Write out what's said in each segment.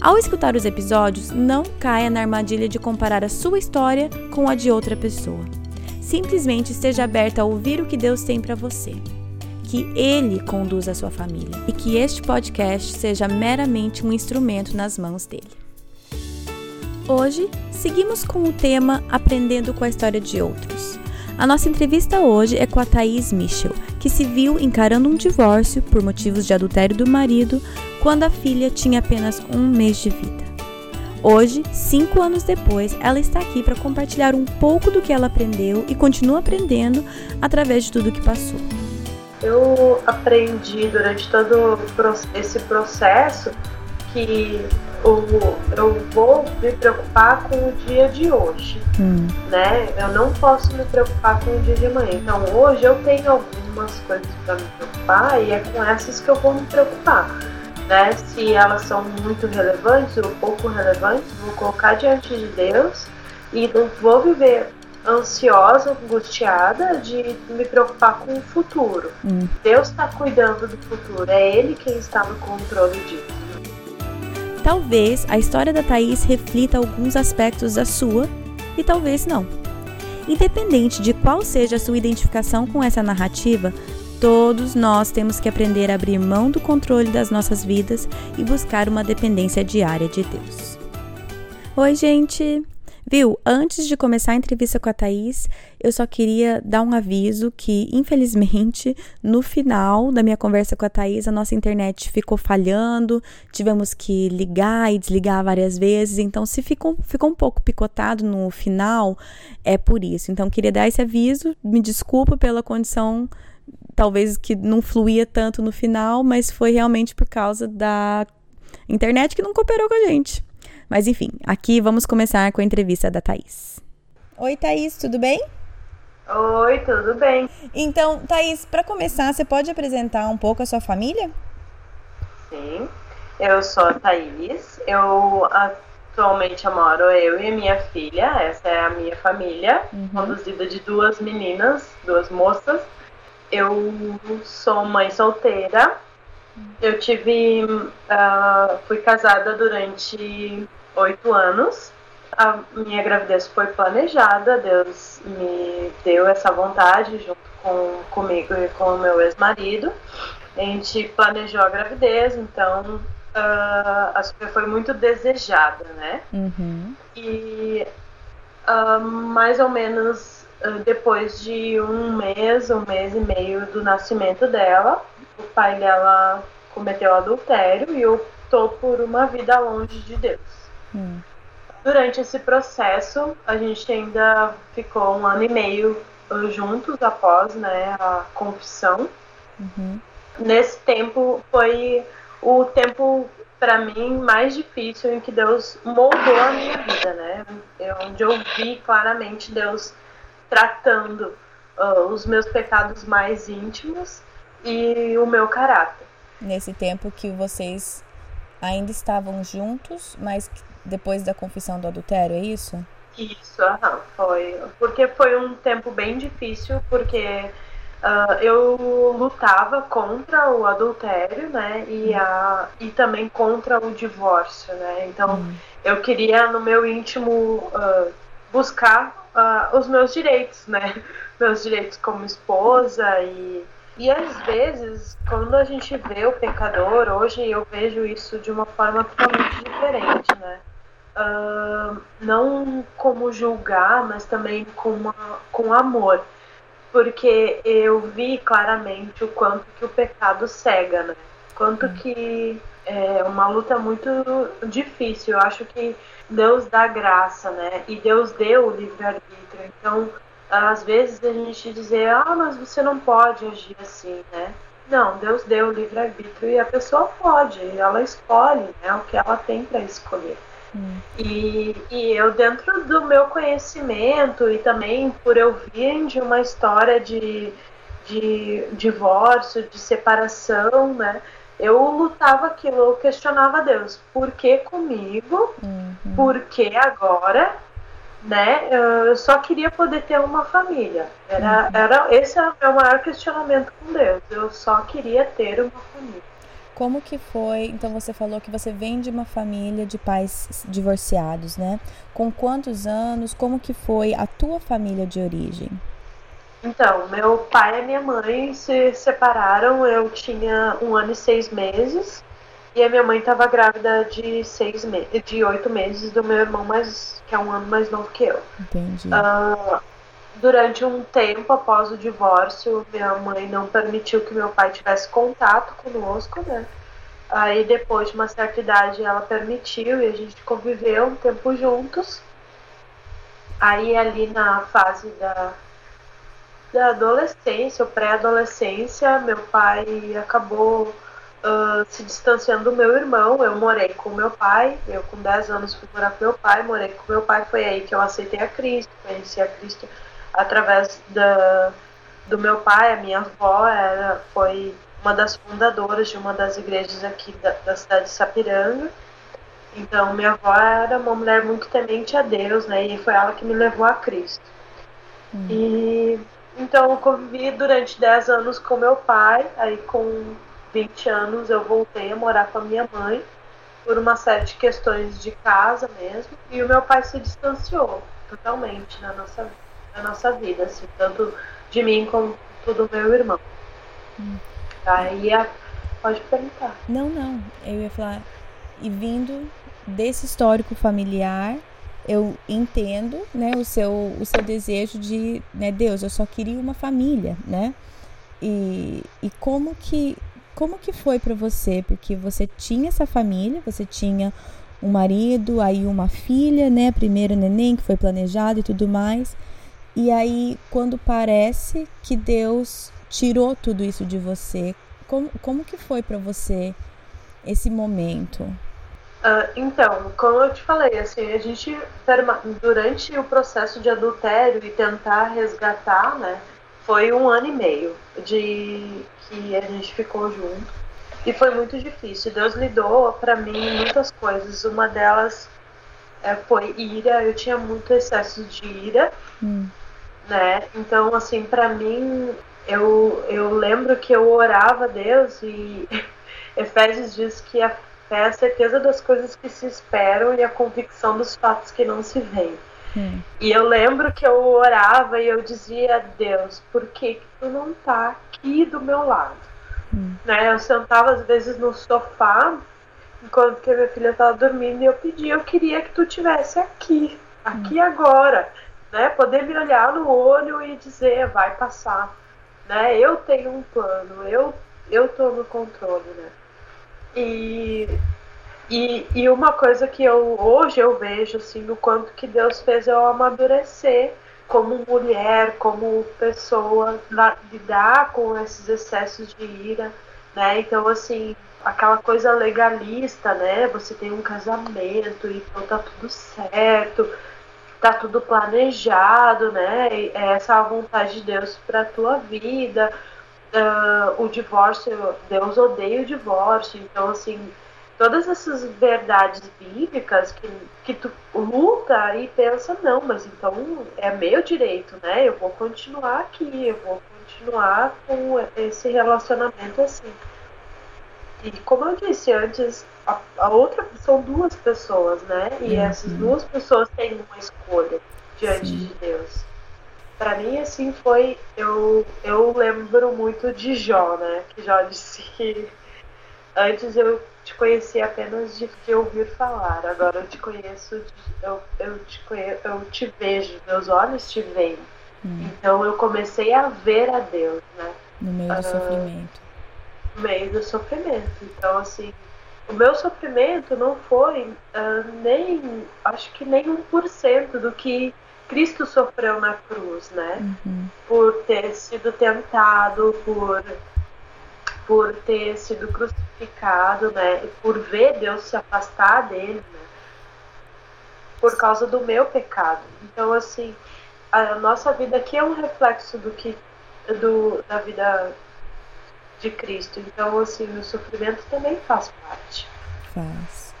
Ao escutar os episódios, não caia na armadilha de comparar a sua história com a de outra pessoa. Simplesmente esteja aberta a ouvir o que Deus tem para você. Que Ele conduza a sua família e que este podcast seja meramente um instrumento nas mãos dele. Hoje, seguimos com o tema Aprendendo com a História de Outros. A nossa entrevista hoje é com a Thaís Michel, que se viu encarando um divórcio por motivos de adultério do marido quando a filha tinha apenas um mês de vida. Hoje, cinco anos depois, ela está aqui para compartilhar um pouco do que ela aprendeu e continua aprendendo através de tudo que passou. Eu aprendi durante todo esse processo que eu vou me preocupar com o dia de hoje, hum. né? Eu não posso me preocupar com o dia de amanhã. Então hoje eu tenho algumas coisas para me preocupar e é com essas que eu vou me preocupar, né? Se elas são muito relevantes ou pouco relevantes, vou colocar diante de Deus e não vou viver ansiosa, angustiada de me preocupar com o futuro. Hum. Deus está cuidando do futuro, é Ele quem está no controle disso. Talvez a história da Thaís reflita alguns aspectos da sua e talvez não. Independente de qual seja a sua identificação com essa narrativa, todos nós temos que aprender a abrir mão do controle das nossas vidas e buscar uma dependência diária de Deus. Oi, gente! Viu, antes de começar a entrevista com a Thaís, eu só queria dar um aviso que, infelizmente, no final da minha conversa com a Thaís, a nossa internet ficou falhando, tivemos que ligar e desligar várias vezes, então se ficou, ficou um pouco picotado no final, é por isso. Então, queria dar esse aviso, me desculpa pela condição talvez que não fluía tanto no final, mas foi realmente por causa da internet que não cooperou com a gente. Mas enfim, aqui vamos começar com a entrevista da Thaís. Oi, Thaís, tudo bem? Oi, tudo bem. Então, Thaís, para começar, você pode apresentar um pouco a sua família? Sim, eu sou a Thaís, eu atualmente moro eu e a minha filha, essa é a minha família, uhum. conduzida de duas meninas, duas moças. Eu sou mãe solteira, eu tive. Uh, fui casada durante oito anos. A minha gravidez foi planejada, Deus me deu essa vontade junto com, comigo e com o meu ex-marido. A gente planejou a gravidez, então uh, a Sofia foi muito desejada, né? Uhum. E uh, mais ou menos depois de um mês, um mês e meio do nascimento dela, o pai dela cometeu adultério e optou por uma vida longe de Deus. Hum. Durante esse processo, a gente ainda ficou um ano e meio uh, juntos após né, a confissão. Uhum. Nesse tempo foi o tempo para mim mais difícil em que Deus moldou a minha vida, né? Eu, onde eu vi claramente Deus tratando uh, os meus pecados mais íntimos e o meu caráter. Nesse tempo que vocês ainda estavam juntos, mas depois da confissão do adultério, é isso? Isso, aham, foi. Porque foi um tempo bem difícil, porque uh, eu lutava contra o adultério, né? E, uhum. a, e também contra o divórcio, né? Então uhum. eu queria no meu íntimo uh, buscar uh, os meus direitos, né? Meus direitos como esposa e e às vezes, quando a gente vê o pecador, hoje eu vejo isso de uma forma totalmente diferente, né? Uh, não como julgar, mas também com, uma, com amor. Porque eu vi claramente o quanto que o pecado cega, né? Quanto hum. que é uma luta muito difícil. Eu acho que Deus dá graça, né? E Deus deu o livre-arbítrio. Então, às vezes a gente dizer, ah, mas você não pode agir assim, né? Não, Deus deu o livre-arbítrio e a pessoa pode, ela escolhe né, o que ela tem para escolher. Hum. E, e eu, dentro do meu conhecimento e também por eu vir de uma história de, de divórcio, de separação, né? Eu lutava aquilo, eu questionava Deus, por que comigo? Uhum. Por que agora? Né? Eu só queria poder ter uma família. Era, uhum. era, esse é o meu maior questionamento com Deus. Eu só queria ter uma família. Como que foi? Então você falou que você vem de uma família de pais divorciados, né? Com quantos anos? Como que foi a tua família de origem? Então, meu pai e minha mãe se separaram. Eu tinha um ano e seis meses e a minha mãe estava grávida de seis meses, de oito meses do meu irmão mais, que é um ano mais novo que eu. Entendi. Uh, durante um tempo após o divórcio, minha mãe não permitiu que meu pai tivesse contato conosco, né? Aí depois de uma certa idade ela permitiu e a gente conviveu um tempo juntos. Aí ali na fase da, da adolescência, ou pré-adolescência, meu pai acabou uh, se distanciando do meu irmão. Eu morei com meu pai, eu com 10 anos fui morar com meu pai, morei com meu pai, foi aí que eu aceitei a Cristo, conheci a Cristo através da, do meu pai, a minha avó era, foi uma das fundadoras de uma das igrejas aqui da, da cidade de Sapiranga. Então, minha avó era uma mulher muito temente a Deus, né? E foi ela que me levou a Cristo. Hum. E então eu convivi durante 10 anos com meu pai, aí com 20 anos eu voltei a morar com a minha mãe por uma série de questões de casa mesmo, e o meu pai se distanciou totalmente na nossa vida na nossa vida, assim, tanto de mim como do meu irmão. Hum. Aí a... pode perguntar. Não, não. Eu ia falar. E vindo desse histórico familiar, eu entendo, né, o seu, o seu desejo de, né, Deus, eu só queria uma família, né? E, e como que como que foi para você? Porque você tinha essa família, você tinha um marido, aí uma filha, né, primeiro neném que foi planejado e tudo mais. E aí, quando parece que Deus tirou tudo isso de você, como, como que foi para você esse momento? Uh, então, como eu te falei, assim, a gente durante o processo de adultério e tentar resgatar, né, foi um ano e meio de que a gente ficou junto e foi muito difícil. Deus lidou para mim muitas coisas. Uma delas é, foi ira. Eu tinha muito excesso de ira. Hum né? Então, assim, para mim, eu, eu lembro que eu orava a Deus e Efésios diz que a é a certeza das coisas que se esperam e a convicção dos fatos que não se veem. Hum. E eu lembro que eu orava e eu dizia Deus, por que, que tu não tá aqui do meu lado? Hum. Né? Eu sentava às vezes no sofá enquanto que a minha filha estava dormindo e eu pedia, eu queria que tu tivesse aqui, aqui hum. agora né? Poder me olhar no olho e dizer, vai passar, né? Eu tenho um plano, eu eu tô no controle, né? E e, e uma coisa que eu hoje eu vejo assim no quanto que Deus fez eu amadurecer como mulher, como pessoa, lidar com esses excessos de ira, né? Então assim, aquela coisa legalista, né? Você tem um casamento e então tá tudo certo tá tudo planejado, né? É essa a vontade de Deus para tua vida. Uh, o divórcio, Deus odeia o divórcio, então assim, todas essas verdades bíblicas que, que tu luta e pensa, não, mas então é meu direito, né? Eu vou continuar aqui, eu vou continuar com esse relacionamento assim. E como eu disse antes, a, a outra são duas pessoas, né? E uhum. essas duas pessoas têm uma escolha diante Sim. de Deus. Para mim, assim, foi. Eu, eu lembro muito de Jó, né? Que Jó disse que antes eu te conhecia apenas de, de ouvir falar, agora eu te conheço, eu, eu, te conheço, eu te vejo, meus olhos te veem. Hum. Então eu comecei a ver a Deus, né? No meio do uh, sofrimento meio do sofrimento. Então, assim, o meu sofrimento não foi uh, nem, acho que nem 1% do que Cristo sofreu na cruz, né? Uhum. Por ter sido tentado, por, por ter sido crucificado, né? Por ver Deus se afastar dele, né? por causa do meu pecado. Então, assim, a nossa vida aqui é um reflexo do que do, da vida de Cristo. Então, assim, o sofrimento também faz parte. Faz.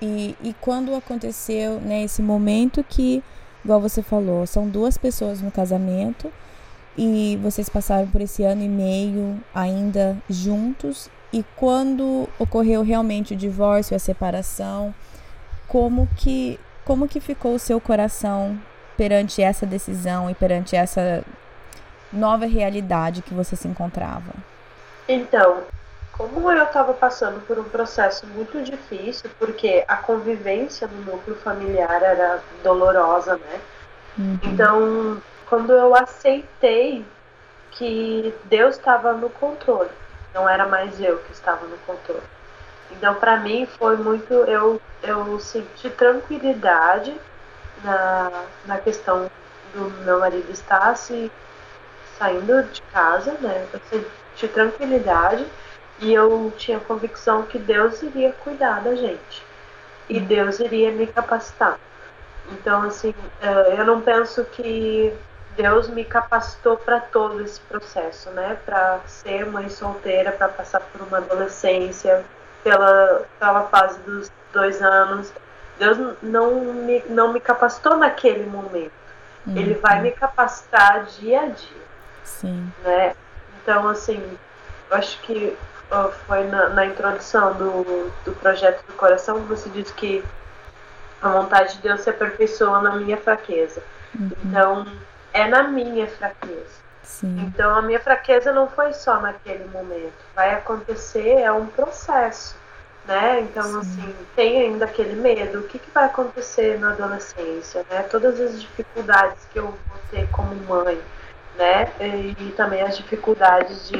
E, e quando aconteceu né, esse momento que, igual você falou, são duas pessoas no casamento e vocês passaram por esse ano e meio ainda juntos e quando ocorreu realmente o divórcio, a separação, como que como que ficou o seu coração perante essa decisão e perante essa nova realidade que você se encontrava? Então, como eu estava passando por um processo muito difícil, porque a convivência no núcleo familiar era dolorosa, né? Uhum. Então, quando eu aceitei que Deus estava no controle, não era mais eu que estava no controle. Então, para mim, foi muito. Eu, eu senti tranquilidade na, na questão do meu marido estar se saindo de casa, né? Eu senti tranquilidade e eu tinha convicção que Deus iria cuidar da gente e hum. Deus iria me capacitar. Então, assim, eh, eu não penso que Deus me capacitou para todo esse processo, né? Para ser mãe solteira, para passar por uma adolescência, pela, pela fase dos dois anos. Deus não me, não me capacitou naquele momento. Uhum. Ele vai me capacitar dia a dia. Sim. Né? Então, assim, eu acho que foi na, na introdução do, do projeto do coração que você disse que a vontade de Deus se aperfeiçoa na minha fraqueza. Uhum. Então, é na minha fraqueza. Sim. Então a minha fraqueza não foi só naquele momento. Vai acontecer, é um processo. Né? Então, Sim. assim, tem ainda aquele medo. O que, que vai acontecer na adolescência? Né? Todas as dificuldades que eu vou ter como mãe, né? E, e também as dificuldades de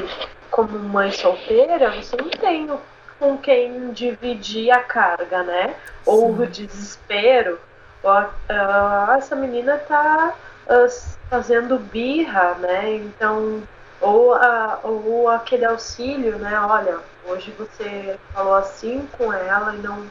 como mãe solteira, você não tem com quem dividir a carga, né? Ou o desespero. Ou, uh, essa menina tá uh, fazendo birra, né? Então, ou, a, ou aquele auxílio, né? Olha, hoje você falou assim com ela e não,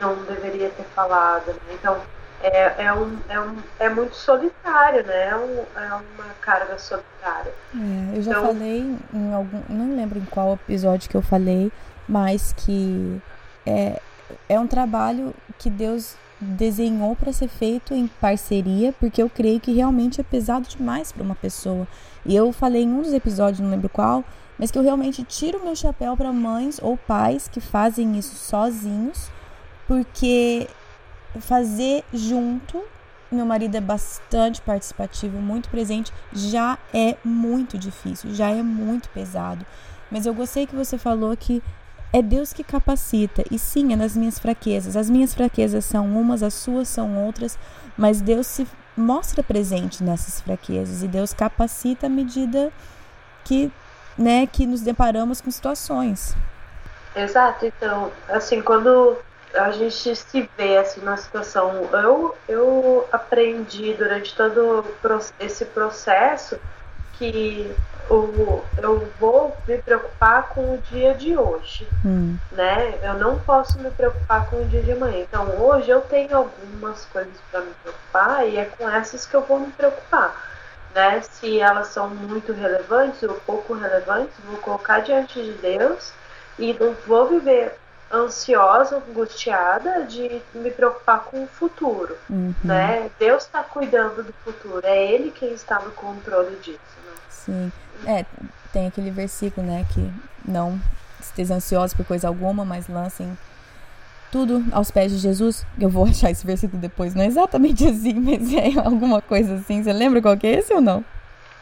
não deveria ter falado, né? Então, é, é, um, é, um, é muito solitário, né? É, um, é uma carga solitária. É, eu já então, falei em algum. Não lembro em qual episódio que eu falei, mas que é, é um trabalho que Deus desenhou para ser feito em parceria, porque eu creio que realmente é pesado demais para uma pessoa. E eu falei em um dos episódios, não lembro qual, mas que eu realmente tiro meu chapéu para mães ou pais que fazem isso sozinhos, porque fazer junto, meu marido é bastante participativo, muito presente, já é muito difícil, já é muito pesado. Mas eu gostei que você falou que é Deus que capacita, e sim, é nas minhas fraquezas. As minhas fraquezas são umas, as suas são outras, mas Deus se mostra presente nessas fraquezas e Deus capacita à medida que, né, que nos deparamos com situações. Exato, então, assim, quando a gente se vê assim na situação, eu, eu aprendi durante todo esse processo que o, eu vou me preocupar com o dia de hoje, hum. né? Eu não posso me preocupar com o dia de amanhã. Então hoje eu tenho algumas coisas para me preocupar e é com essas que eu vou me preocupar, né? Se elas são muito relevantes ou pouco relevantes, vou colocar diante de Deus e não vou viver ansiosa, angustiada de me preocupar com o futuro, uhum. né? Deus está cuidando do futuro, é Ele quem está no controle disso. Né? Sim. É, tem aquele versículo, né, que não estejam ansiosos por coisa alguma, mas lancem tudo aos pés de Jesus. Eu vou achar esse versículo depois, não é exatamente assim, mas é alguma coisa assim. Você lembra qual que é esse ou não?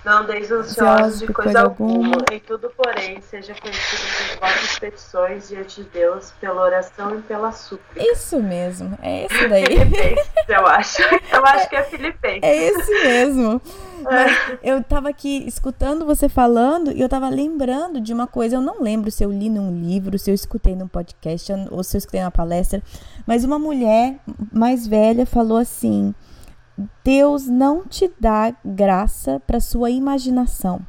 Não deis ansiosos de coisa, alguma, em tudo, porém, seja conhecido por vossas petições diante de Deus, pela oração e pela súplica. Isso mesmo, é esse daí. Filipenses, eu acho. Eu acho que é Filipenses. É esse mesmo. Mas eu tava aqui escutando você falando e eu tava lembrando de uma coisa. Eu não lembro se eu li num livro, se eu escutei num podcast ou se eu escutei numa palestra, mas uma mulher mais velha falou assim Deus não te dá graça para sua imaginação.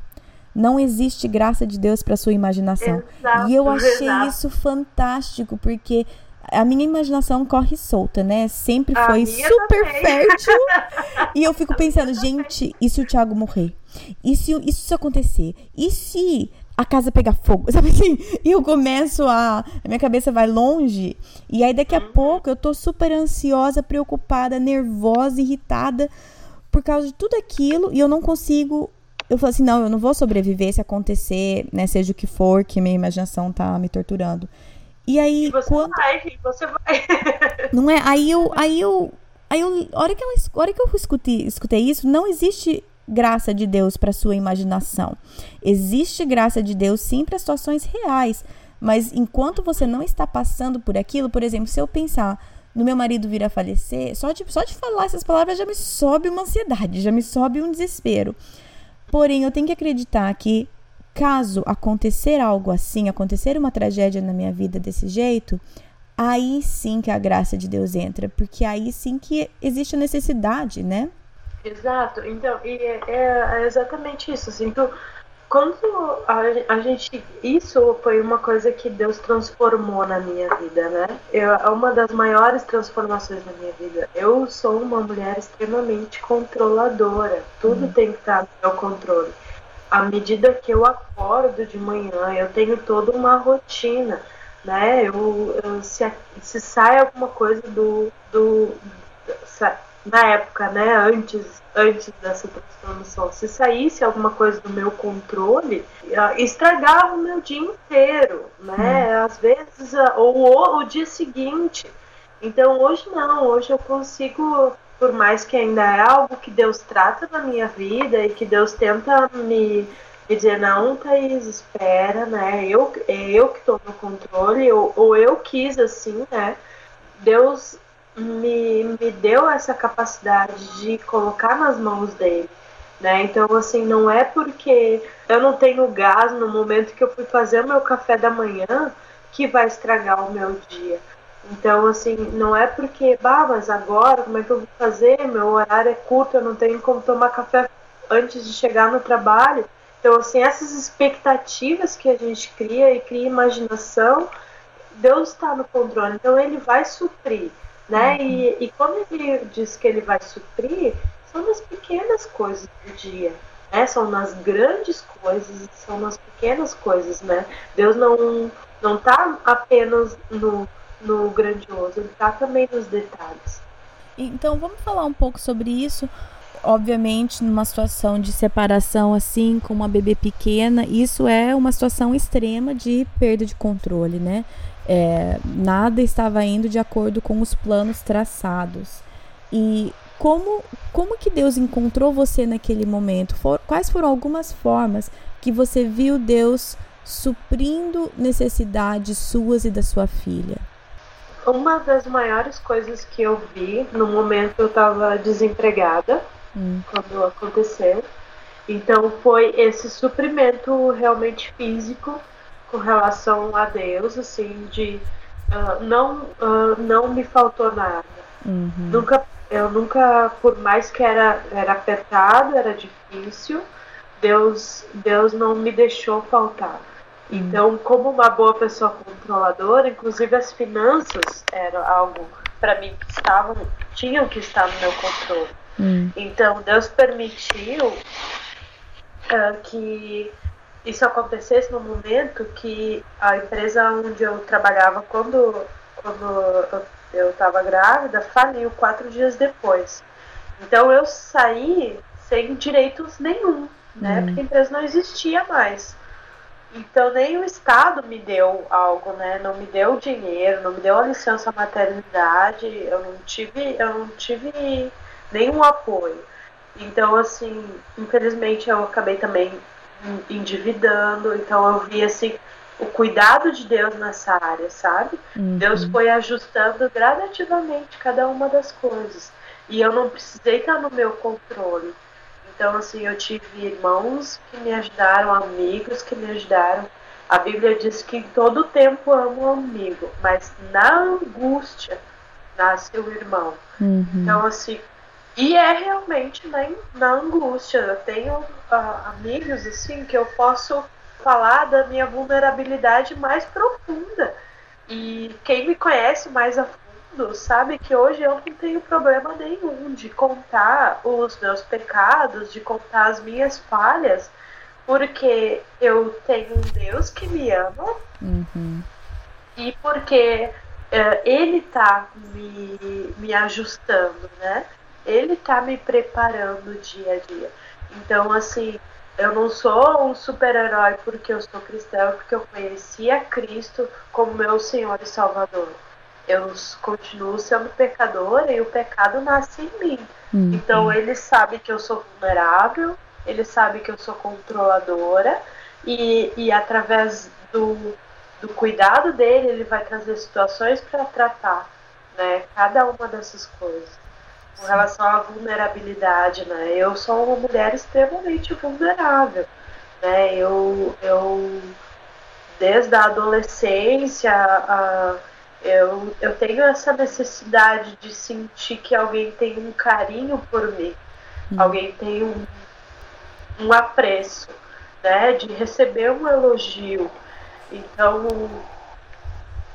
Não existe graça de Deus para sua imaginação. Exato, e eu achei exato. isso fantástico, porque a minha imaginação corre solta, né? Sempre foi super também. fértil. e eu fico pensando, gente, e se o Thiago morrer? E se isso acontecer? E se a casa pegar fogo, sabe assim? E eu começo a. A minha cabeça vai longe. E aí daqui a uhum. pouco eu tô super ansiosa, preocupada, nervosa, irritada por causa de tudo aquilo e eu não consigo. Eu falo assim: não, eu não vou sobreviver se acontecer, né? Seja o que for, que minha imaginação tá me torturando. E aí. E você quando... vai, você vai. não é? Aí eu. Aí eu. Aí eu. A hora que, ela, a hora que eu escutei, escutei isso, não existe graça de Deus para sua imaginação. Existe graça de Deus sim para situações reais, mas enquanto você não está passando por aquilo, por exemplo, se eu pensar no meu marido vir a falecer, só de, só de falar essas palavras já me sobe uma ansiedade, já me sobe um desespero. Porém, eu tenho que acreditar que caso acontecer algo assim, acontecer uma tragédia na minha vida desse jeito, aí sim que a graça de Deus entra, porque aí sim que existe a necessidade, né? Exato, então, e é, é exatamente isso, assim, então, quando a, a, gente. Isso foi uma coisa que Deus transformou na minha vida, né? Eu, é uma das maiores transformações na minha vida. Eu sou uma mulher extremamente controladora. Tudo uhum. tem que estar no meu controle. À medida que eu acordo de manhã, eu tenho toda uma rotina, né? Eu, eu se, se sai alguma coisa do, do na época, né, antes, antes dessa transformação, se saísse alguma coisa do meu controle, ah, estragava o meu dia inteiro, né? Hum. Às vezes, ah, ou o dia seguinte. Então hoje não, hoje eu consigo, por mais que ainda é algo que Deus trata na minha vida e que Deus tenta me, me dizer, não, Thaís, espera, né? Eu, é eu que estou no controle, ou, ou eu quis assim, né? Deus me, me deu essa capacidade de colocar nas mãos dele. Né? Então, assim, não é porque eu não tenho gás no momento que eu fui fazer o meu café da manhã que vai estragar o meu dia. Então, assim, não é porque, bah, mas agora como é que eu vou fazer? Meu horário é curto, eu não tenho como tomar café antes de chegar no trabalho. Então, assim, essas expectativas que a gente cria e cria imaginação, Deus está no controle, então ele vai suprir né? Uhum. E, e quando ele diz que ele vai suprir, são nas pequenas coisas do dia, né? São nas grandes coisas, são nas pequenas coisas, né? Deus não não está apenas no, no grandioso, ele está também nos detalhes. Então vamos falar um pouco sobre isso. Obviamente, numa situação de separação assim, com uma bebê pequena, isso é uma situação extrema de perda de controle, né? É, nada estava indo de acordo com os planos traçados. E como, como que Deus encontrou você naquele momento? For, quais foram algumas formas que você viu Deus suprindo necessidades suas e da sua filha? Uma das maiores coisas que eu vi no momento eu estava desempregada hum. quando aconteceu. Então foi esse suprimento realmente físico com relação a Deus, assim, de uh, não, uh, não me faltou nada. Uhum. Nunca, eu nunca, por mais que era, era apertado, era difícil, Deus, Deus não me deixou faltar. Uhum. Então, como uma boa pessoa controladora, inclusive as finanças era algo para mim que estavam, tinham que estar no meu controle. Uhum. Então, Deus permitiu uh, que isso acontecesse no momento que a empresa onde eu trabalhava quando, quando eu estava grávida faliu quatro dias depois. Então eu saí sem direitos nenhum, né? Uhum. Porque a empresa não existia mais. Então nem o Estado me deu algo, né? Não me deu dinheiro, não me deu a licença maternidade, eu não tive, eu não tive nenhum apoio. Então, assim, infelizmente eu acabei também endividando. Então eu vi assim o cuidado de Deus nessa área, sabe? Uhum. Deus foi ajustando gradativamente cada uma das coisas. E eu não precisei estar no meu controle. Então, assim, eu tive irmãos que me ajudaram, amigos que me ajudaram. A Bíblia diz que em todo tempo amo um amigo, mas na angústia nasce o irmão. Uhum. Então, assim, e é realmente na, na angústia. Eu tenho uh, amigos assim que eu posso falar da minha vulnerabilidade mais profunda. E quem me conhece mais a fundo sabe que hoje eu não tenho problema nenhum de contar os meus pecados, de contar as minhas falhas, porque eu tenho um Deus que me ama uhum. e porque uh, Ele tá me, me ajustando, né? Ele tá me preparando dia a dia. Então, assim, eu não sou um super-herói porque eu sou cristão, porque eu conheci a Cristo como meu Senhor e Salvador. Eu continuo sendo pecadora e o pecado nasce em mim. Uhum. Então ele sabe que eu sou vulnerável, ele sabe que eu sou controladora e, e através do, do cuidado dele ele vai trazer situações para tratar né, cada uma dessas coisas com relação à vulnerabilidade, né? Eu sou uma mulher extremamente vulnerável, né? Eu, eu desde a adolescência, a, eu, eu tenho essa necessidade de sentir que alguém tem um carinho por mim, hum. alguém tem um, um apreço, né? De receber um elogio. Então,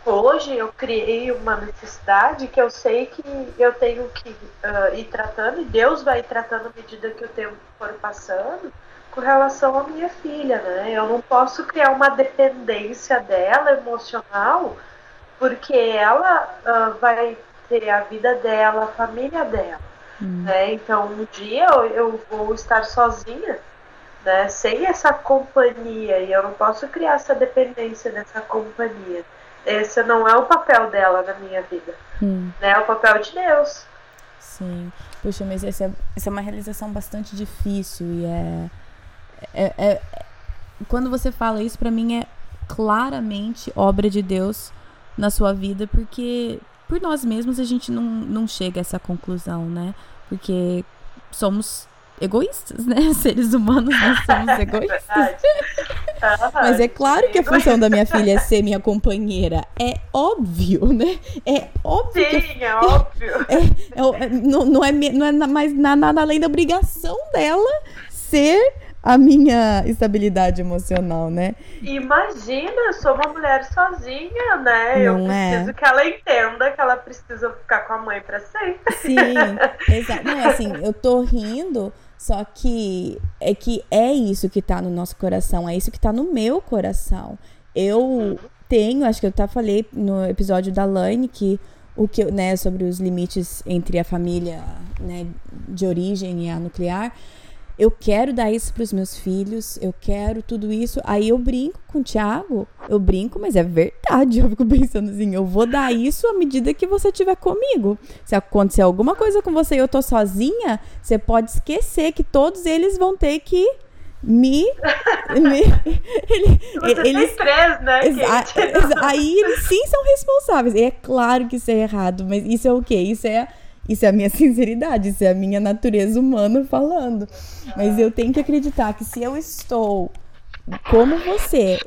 hoje eu criei uma necessidade que eu sei que eu tenho que uh, ir tratando, e Deus vai ir tratando à medida que o tempo for passando, com relação à minha filha, né? Eu não posso criar uma dependência dela emocional, porque ela uh, vai ter a vida dela, a família dela. Hum. Né? Então, um dia eu, eu vou estar sozinha, né? sem essa companhia, e eu não posso criar essa dependência dessa companhia esse não é o papel dela na minha vida. Hum. Né? É o papel de Deus. Sim. Puxa, mas essa é, essa é uma realização bastante difícil e é, é, é quando você fala isso para mim é claramente obra de Deus na sua vida porque por nós mesmos a gente não, não chega a essa conclusão, né? Porque somos egoístas, né? Seres humanos nós somos é egoístas. Mas é claro que a função da minha filha é ser minha companheira. É óbvio, né? É óbvio. Sim, que... é óbvio. É, é, não, não, é, não é mais nada além da obrigação dela ser a minha estabilidade emocional, né? Imagina, eu sou uma mulher sozinha, né? Não eu é? preciso é? que ela entenda que ela precisa ficar com a mãe para sempre. Sim, exato. Não, assim, eu tô rindo só que é que é isso que tá no nosso coração, é isso que tá no meu coração. Eu tenho, acho que eu até falei no episódio da Laine que o que, né, sobre os limites entre a família, né, de origem e a nuclear eu quero dar isso para os meus filhos, eu quero tudo isso. Aí eu brinco com o Thiago, eu brinco, mas é verdade. Eu fico pensando assim, eu vou dar isso à medida que você estiver comigo. Se acontecer alguma coisa com você e eu tô sozinha, você pode esquecer que todos eles vão ter que me. me ele, Você eles, três, né? aí eles sim são responsáveis. E é claro que isso é errado, mas isso é o quê? Isso é isso é a minha sinceridade, isso é a minha natureza humana falando. Mas eu tenho que acreditar que se eu estou como você,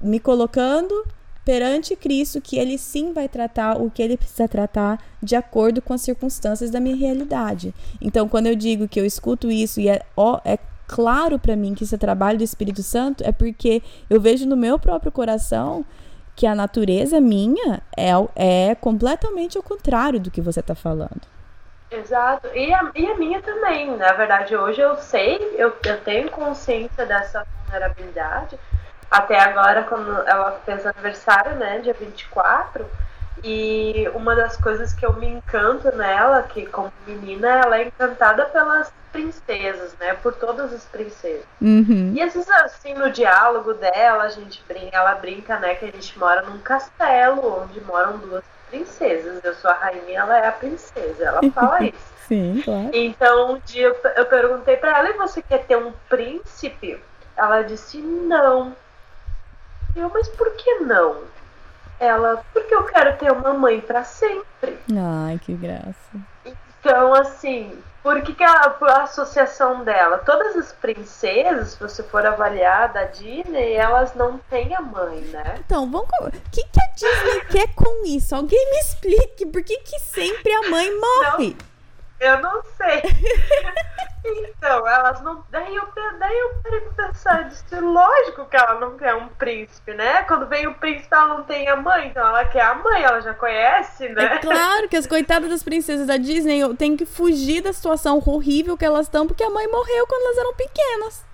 me colocando perante Cristo, que ele sim vai tratar o que ele precisa tratar de acordo com as circunstâncias da minha realidade. Então, quando eu digo que eu escuto isso e é, ó, é claro para mim que isso é trabalho do Espírito Santo, é porque eu vejo no meu próprio coração que a natureza minha é, é completamente ao contrário do que você está falando. Exato. E a, e a minha também. Na verdade, hoje eu sei, eu, eu tenho consciência dessa vulnerabilidade. Até agora, quando ela fez aniversário, né, dia 24, e uma das coisas que eu me encanto nela, que como menina, ela é encantada pelas princesas, né? Por todas as princesas. Uhum. E às vezes, assim, no diálogo dela, a gente brinca, ela brinca, né, que a gente mora num castelo onde moram duas princesas. Eu sou a rainha, ela é a princesa. Ela fala isso. Sim, claro. Então, um dia eu, eu perguntei para ela: e você quer ter um príncipe? Ela disse: não. Eu, mas por que não? Ela, porque eu quero ter uma mãe para sempre. Ai, que graça. Então, assim, por que, que a, a, associação dela? Todas as princesas, se você for avaliar da Disney, elas não têm a mãe, né? Então, vamos. O que, que a Disney quer com isso? Alguém me explique. Por que, que sempre a mãe morre? Não, eu não sei. Então, elas não. Daí eu, daí eu parei pra pensar disso. Lógico que ela não quer um príncipe, né? Quando vem o príncipe, ela não tem a mãe, então ela quer a mãe, ela já conhece, né? É claro que as coitadas das princesas da Disney têm que fugir da situação horrível que elas estão, porque a mãe morreu quando elas eram pequenas.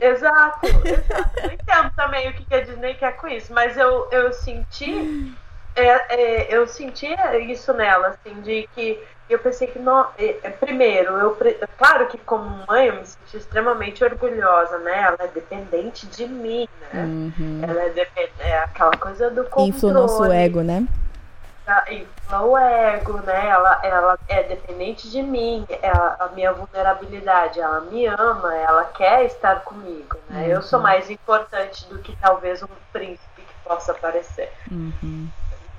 Exato, exato. Eu entendo também o que a Disney quer com isso, mas eu, eu senti. É, é, eu senti isso nela, assim, de que eu pensei que, não, é, é, primeiro, eu, claro que como mãe eu me senti extremamente orgulhosa, né? Ela é dependente de mim, né? Uhum. Ela é, depend... é aquela coisa do controle. Infla o nosso ego, né? Infla o ego, né? Ela, ela é dependente de mim, ela, a minha vulnerabilidade, ela me ama, ela quer estar comigo, né? Uhum. Eu sou uhum. mais importante do que talvez um príncipe que possa aparecer. Uhum.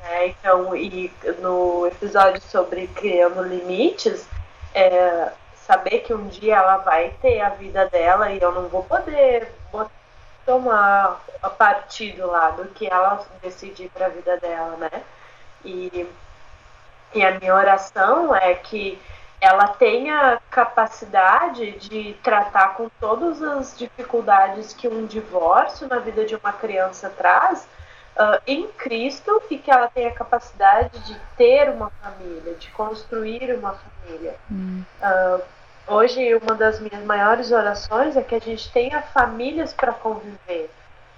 Né? Então, e no episódio sobre criando limites, é, saber que um dia ela vai ter a vida dela e eu não vou poder tomar a partido lá do que ela decidir para a vida dela, né? E, e a minha oração é que ela tenha capacidade de tratar com todas as dificuldades que um divórcio na vida de uma criança traz, uh, em Cristo e que ela tenha capacidade de ter uma família, de construir uma família. Hum. Uh, hoje, uma das minhas maiores orações é que a gente tenha famílias para conviver,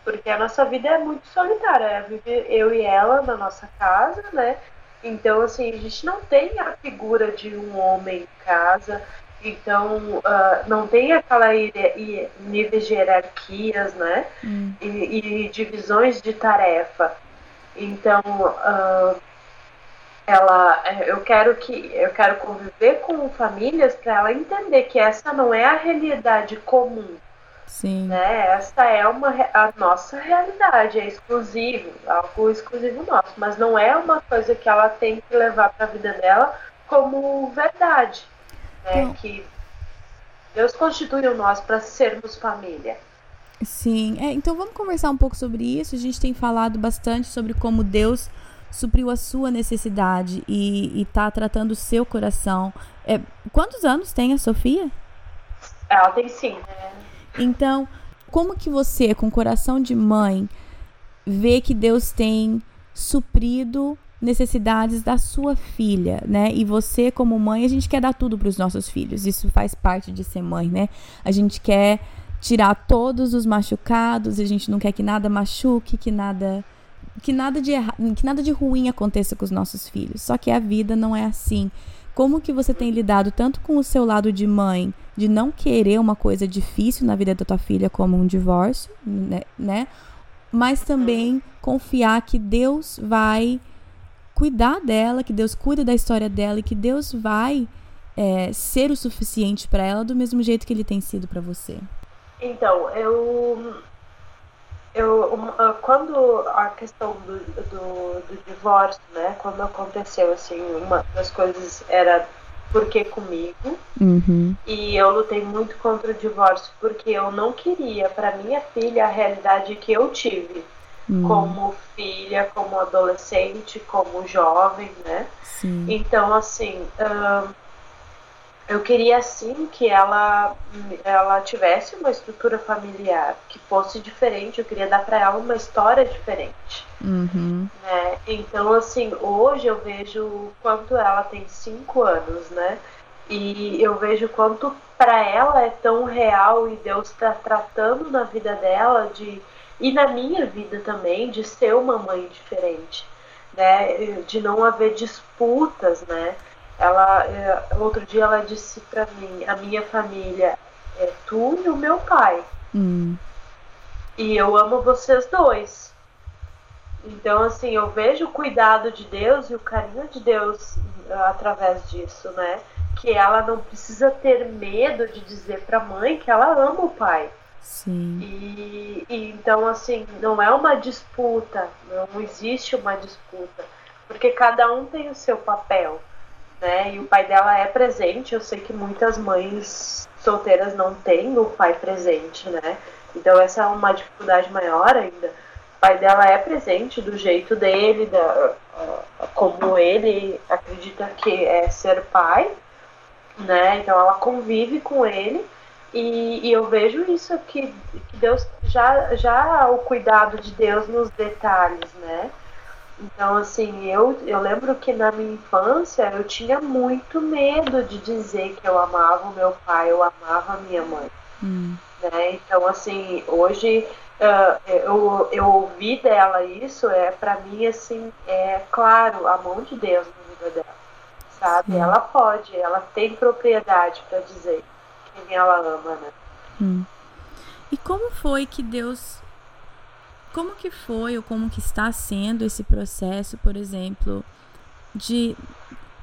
porque a nossa vida é muito solitária, é viver eu e ela na nossa casa, né? Então, assim, a gente não tem a figura de um homem em casa, então, uh, não tem aquela níveis de hierarquias, né? Hum. E, e, divisões de tarefa. Então, uh, ela, eu quero que eu quero conviver com famílias para ela entender que essa não é a realidade comum. Sim. Né? Essa é uma a nossa realidade, é exclusivo, algo exclusivo nosso, mas não é uma coisa que ela tem que levar para a vida dela como verdade né? Que Deus constituiu nós para sermos família. Sim, é, então vamos conversar um pouco sobre isso. A gente tem falado bastante sobre como Deus supriu a sua necessidade e está tratando o seu coração. É, quantos anos tem a Sofia? Ela tem cinco. Então, como que você, com coração de mãe, vê que Deus tem suprido necessidades da sua filha, né? E você, como mãe, a gente quer dar tudo para os nossos filhos. Isso faz parte de ser mãe, né? A gente quer tirar todos os machucados, a gente não quer que nada machuque, que nada que nada de erra, que nada de ruim aconteça com os nossos filhos. Só que a vida não é assim. Como que você tem lidado tanto com o seu lado de mãe, de não querer uma coisa difícil na vida da tua filha como um divórcio, né? né? Mas também confiar que Deus vai cuidar dela, que Deus cuida da história dela e que Deus vai é, ser o suficiente para ela do mesmo jeito que ele tem sido para você. Então, eu, eu ah, quando a questão do, do, do, divórcio, né, quando aconteceu assim, uma das coisas era por que comigo uhum. e eu lutei muito contra o divórcio porque eu não queria para minha filha a realidade que eu tive hum. como filha, como adolescente, como jovem, né? Sim. Então, assim, uh, eu queria sim que ela, ela tivesse uma estrutura familiar que fosse diferente. Eu queria dar para ela uma história diferente. Uhum. Né? Então, assim, hoje eu vejo quanto ela tem cinco anos, né? E eu vejo quanto para ela é tão real e Deus está tratando na vida dela de e na minha vida também de ser uma mãe diferente, né? De não haver disputas, né? Ela, é, outro dia ela disse para mim, a minha família é tu e o meu pai. Hum. E eu amo vocês dois. Então, assim, eu vejo o cuidado de Deus e o carinho de Deus uh, através disso, né? Que ela não precisa ter medo de dizer para a mãe que ela ama o pai. Sim. E, e, então, assim, não é uma disputa, não existe uma disputa, porque cada um tem o seu papel, né? E o pai dela é presente. Eu sei que muitas mães solteiras não têm o pai presente, né? Então, essa é uma dificuldade maior ainda. O pai dela é presente do jeito dele, da, como ele acredita que é ser pai, né? Então ela convive com ele e, e, eu vejo isso que, que Deus já já o cuidado de Deus nos detalhes, né? Então assim eu eu lembro que na minha infância eu tinha muito medo de dizer que eu amava o meu pai, eu amava a minha mãe, hum. né? Então assim hoje uh, eu eu ouvi dela isso é para mim assim é claro a mão de Deus na vida dela, sabe? Ela pode, ela tem propriedade para dizer quem ela ama, né? Hum. E como foi que Deus. Como que foi ou como que está sendo esse processo, por exemplo, de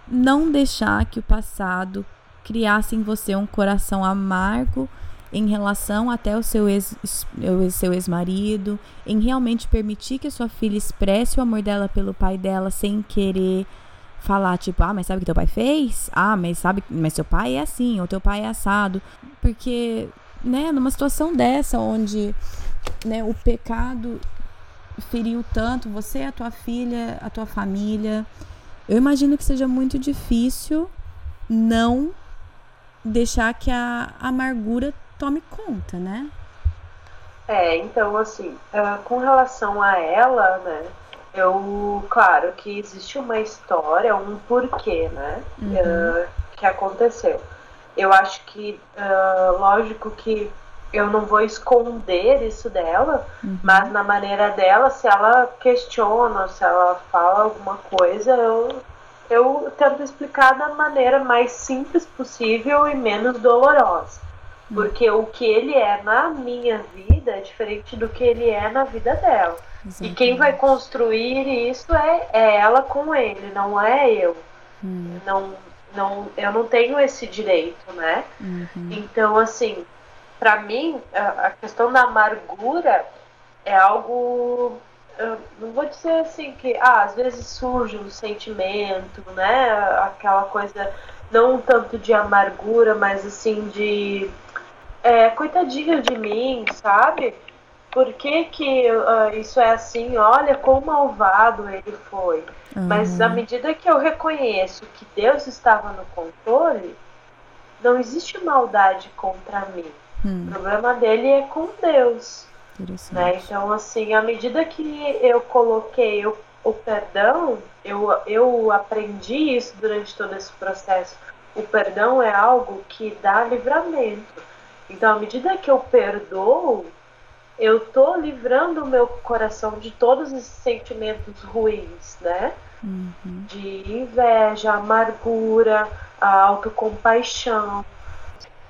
não deixar que o passado criasse em você um coração amargo em relação até o seu ex, seu ex-marido, em realmente permitir que sua filha expresse o amor dela pelo pai dela sem querer falar, tipo, ah, mas sabe o que teu pai fez? Ah, mas sabe, mas seu pai é assim, ou teu pai é assado. Porque, né, numa situação dessa, onde né, o pecado feriu tanto você, a tua filha, a tua família, eu imagino que seja muito difícil não deixar que a amargura tome conta, né? É, então assim, uh, com relação a ela, né, eu, claro que existe uma história, um porquê, né? Uhum. Uh, que aconteceu. Eu acho que, uh, lógico que eu não vou esconder isso dela, uhum. mas na maneira dela, se ela questiona, se ela fala alguma coisa, eu, eu tento explicar da maneira mais simples possível e menos dolorosa. Porque o que ele é na minha vida é diferente do que ele é na vida dela. Exatamente. E quem vai construir isso é, é ela com ele, não é eu. Hum. Não, não, eu não tenho esse direito, né? Uhum. Então, assim, para mim, a, a, questão da amargura é algo. não vou dizer assim que ah, às vezes surge um sentimento, né? Aquela coisa, não tanto de amargura, mas assim de. É, coitadinho de mim, sabe? por que, que uh, isso é assim? Olha quão malvado ele foi. Uhum. Mas à medida que eu reconheço que Deus estava no controle, não existe maldade contra mim. Uhum. O problema dele é com Deus. Né? Então, assim, à medida que eu coloquei o, o perdão, eu, eu aprendi isso durante todo esse processo. O perdão é algo que dá livramento. Então, à medida que eu perdoo, eu tô livrando o meu coração de todos esses sentimentos ruins, né? Uhum. De inveja, amargura, a autocompaixão.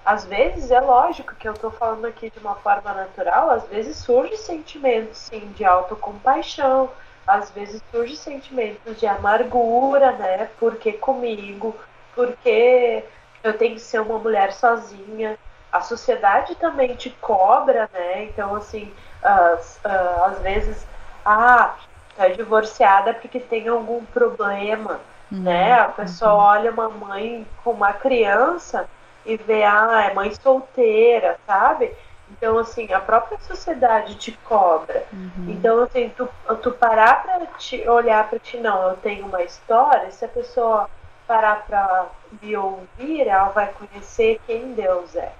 Às vezes é lógico que eu tô falando aqui de uma forma natural, às vezes surge sentimentos sim de autocompaixão, às vezes surge sentimentos de amargura, né? Porque comigo, porque eu tenho que ser uma mulher sozinha, a sociedade também te cobra, né? Então, assim, as, uh, às vezes, ah, tá divorciada porque tem algum problema, uhum. né? A pessoa uhum. olha uma mãe com uma criança e vê, ah, é mãe solteira, sabe? Então, assim, a própria sociedade te cobra. Uhum. Então, assim, tu, tu parar pra te olhar para ti, não, eu tenho uma história, se a pessoa parar para me ouvir, ela vai conhecer quem Deus é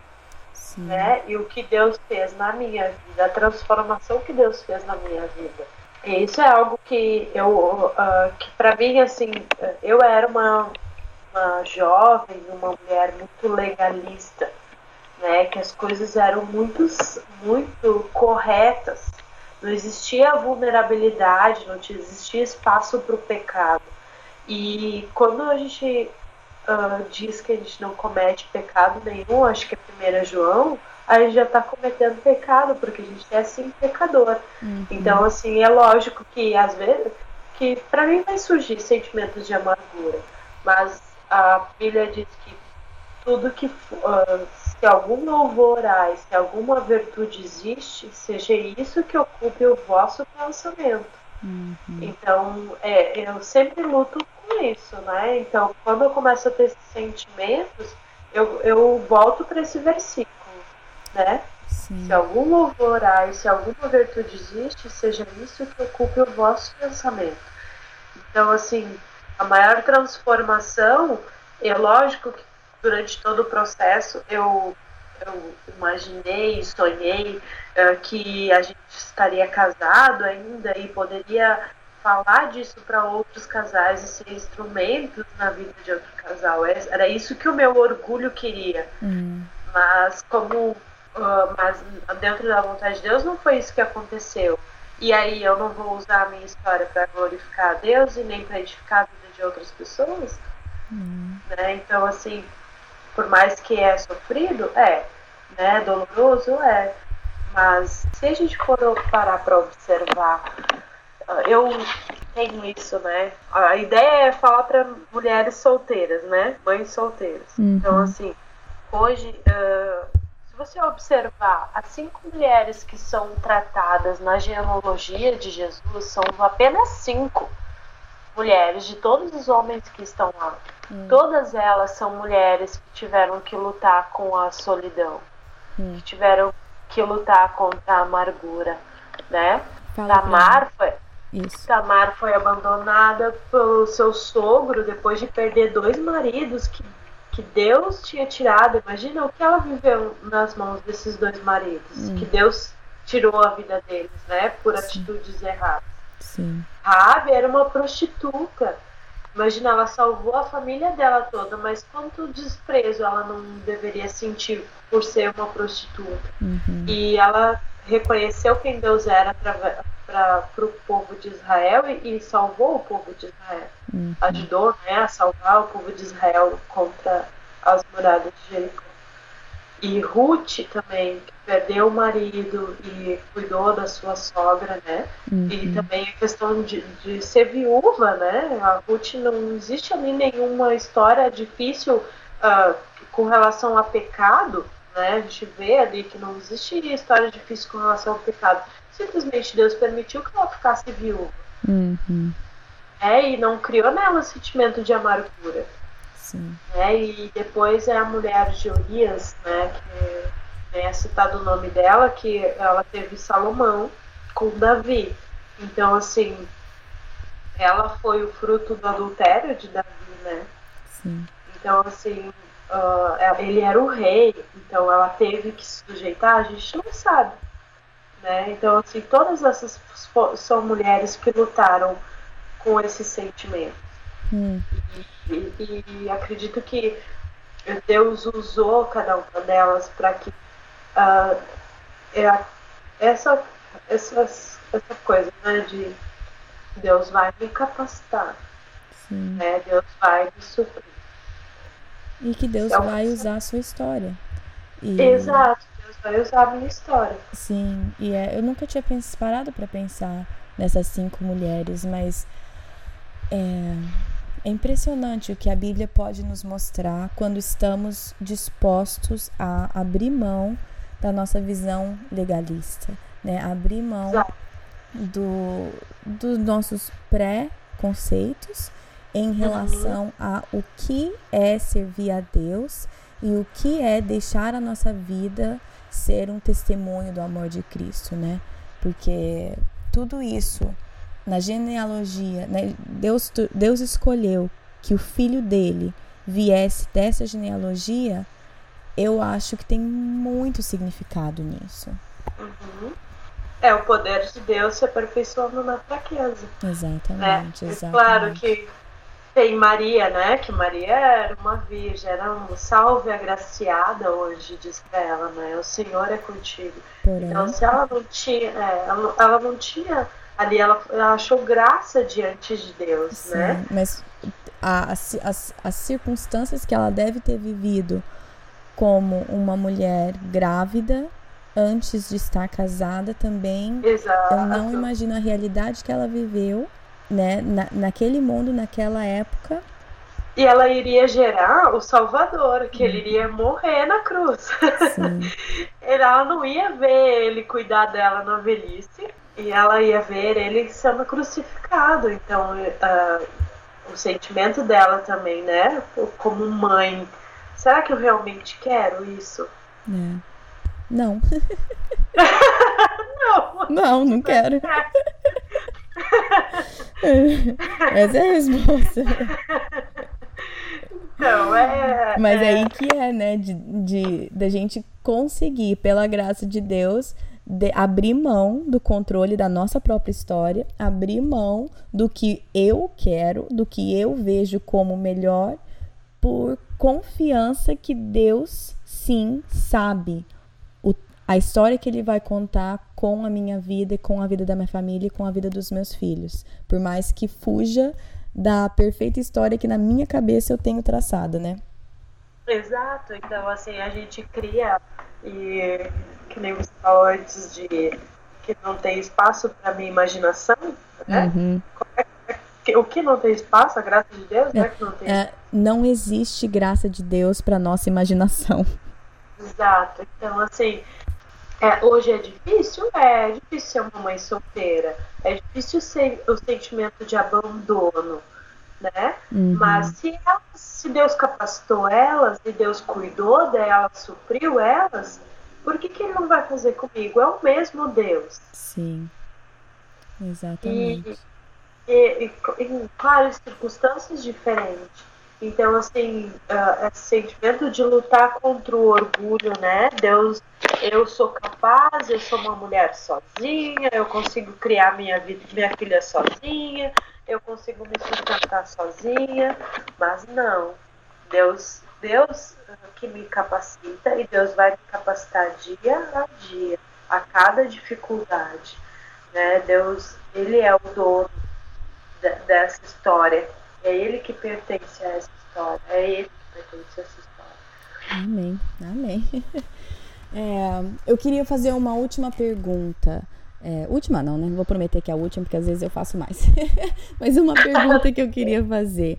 né? E o que Deus fez na minha vida, a transformação que Deus fez na minha vida. E isso é algo que eu, uh, que para mim assim, eu era uma, uma jovem, uma mulher muito legalista, né? Que as coisas eram muito, muito corretas. Não existia vulnerabilidade, não existia espaço para o pecado. E quando a gente uh, diz que a gente não comete pecado nenhum, acho que é 1 João, a gente já está cometendo pecado, porque a gente é assim pecador. Uhum. Então, assim, é lógico que às vezes, que para mim vai surgir sentimentos de amargura, mas a Bíblia diz que tudo que uh, se algum louvor há, se alguma virtude existe, seja isso que ocupe o vosso pensamento. Uhum. Então, é, eu sempre luto isso, né? Então, quando eu começo a ter esses sentimentos, eu, eu volto para esse versículo, né? Sim. Se algum louvor há e se alguma virtude existe, seja isso que ocupe o vosso pensamento. Então, assim, a maior transformação, é lógico que durante todo o processo eu, eu imaginei, sonhei uh, que a gente estaria casado ainda e poderia falar disso para outros casais e ser instrumentos na vida de outro casal. É, era isso que o meu orgulho queria. Hum. Mas como uh, mas dentro da vontade de Deus não foi isso que aconteceu. E aí eu não vou usar a minha história para glorificar a Deus e nem para edificar a vida de outras pessoas. Hum. Né? Então assim, por mais que é sofrido, é, né? Doloroso é. Mas se a gente for parar para observar eu tenho isso, né? A ideia é falar para mulheres solteiras, né? Mães solteiras. Uhum. Então, assim, hoje, uh, se você observar, as cinco mulheres que são tratadas na genealogia de Jesus são apenas cinco mulheres de todos os homens que estão lá. Uhum. Todas elas são mulheres que tiveram que lutar com a solidão, uhum. que tiveram que lutar contra a amargura, né? Fala Tamar foi, isso. Tamar foi abandonada pelo seu sogro depois de perder dois maridos que, que Deus tinha tirado. Imagina o que ela viveu nas mãos desses dois maridos, hum. que Deus tirou a vida deles, né, por Sim. atitudes erradas. Sim. Rabi era uma prostituta. Imagina, ela salvou a família dela toda, mas quanto desprezo ela não deveria sentir por ser uma prostituta. Uhum. E ela reconheceu quem Deus era através para o povo de Israel e, e, salvou o povo de Israel. Uhum. Ajudou né, a salvar o povo de Israel contra as muralhas de Jericó. E Ruth também, que perdeu o marido e cuidou da sua sogra, né? Uhum. E também a questão de, de ser viúva, né? A Ruth não existe ali nenhuma história difícil uh, com relação a pecado, né? A gente vê ali que não existe história difícil com relação ao pecado simplesmente Deus permitiu que ela ficasse viúva. Uhum. É, e não criou nela um sentimento de amargura. Sim. É, e depois é a mulher de Urias, né, que é citado o nome dela, que ela teve Salomão com Davi. Então, assim, ela foi o fruto do adultério de Davi, né? Sim. Então, assim, uh, ele era o rei, então ela teve que se sujeitar, a gente não sabe. Né? Então, assim, todas essas são mulheres que lutaram com esse sentimento. Hum. E, e, e, acredito que Deus usou cada uma delas para que uh, essa, essa, essa coisa né, de Deus vai me capacitar, Sim. né? Deus vai me suprir. E que Deus Então, vai usar a sua história. E... Exato vai usar a minha história. Sim, e é, eu nunca tinha parado para pensar nessas cinco mulheres, mas é, é impressionante o que a Bíblia pode nos mostrar quando estamos dispostos a abrir mão da nossa visão legalista, né? Abrir mão do, dos nossos pré-conceitos em relação uhum. a o que é servir a Deus e o que é deixar a nossa vida ser um testemunho do amor de Cristo, né? Porque tudo isso na genealogia, né? Deus, Deus escolheu que o filho dele viesse dessa genealogia, eu acho que tem muito significado nisso. Uhum. É o poder de Deus se aperfeiçoando na fraqueza. Exatamente, né? exatamente. É claro que tem Maria, né? Que Maria era uma virgem, era um salve agraciada hoje, diz pra ela, né? O Senhor é contigo. Porém, Então, se ela não tinha, é, ela, ela, não tinha ali, ela, ela, achou graça diante de Deus, sim, né? Mas a, as, as, as circunstâncias que ela deve ter vivido como uma mulher grávida antes de estar casada também, Exato. eu não imagino a realidade que ela viveu né, na, naquele mundo, naquela época. E ela iria gerar o Salvador, que ele iria morrer na cruz. ela não ia ver ele cuidar dela na velhice, e ela ia ver ele sendo crucificado. Então, uh, o sentimento dela também, né? Como mãe. Será que eu realmente quero isso? É. Não. não. Não, não quero. Essa é a resposta. Então, é. Mas é... aí que é, né? De, de da gente conseguir, pela graça de Deus, de abrir mão do controle da nossa própria história, abrir mão do que eu quero, do que eu vejo como melhor, por confiança que Deus sim sabe a história que Ele vai contar com a minha vida e com a vida da minha família e com a vida dos meus filhos. Por mais que fuja da perfeita história que na minha cabeça eu tenho traçada, né? Exato, então assim, a gente cria e que nem você falou antes de que não tem espaço para minha imaginação, né? Uhum. O que não tem espaço, a graça de Deus, né? Que não, tem é, não existe graça de Deus para nossa imaginação. Exato. Então, assim, é, hoje é difícil? É, é difícil ser uma mãe solteira. É difícil ser o sentimento de abandono, né? Uhum. Mas se, elas, se Deus capacitou elas e Deus cuidou delas, supriu elas, por que, que Ele não vai fazer comigo? É o mesmo Deus. Sim, exatamente. E, e, e em várias circunstâncias diferentes. Então, assim, uh, esse sentimento de lutar contra o orgulho, né? Deus, eu sou capaz, eu sou uma mulher sozinha, eu consigo criar minha vida, minha filha sozinha, eu consigo me sustentar sozinha, mas não. Deus, Deus que me capacita e Deus vai me capacitar dia a dia, a cada dificuldade, né? Deus, ele é o dono dessa história é ele que pertence a essa história. É ele que pertence a essa história. Amém. Amém. É, eu queria fazer uma última pergunta. É, última não, né? Vou prometer que é a última, porque às vezes eu faço mais. Mas uma pergunta que eu queria fazer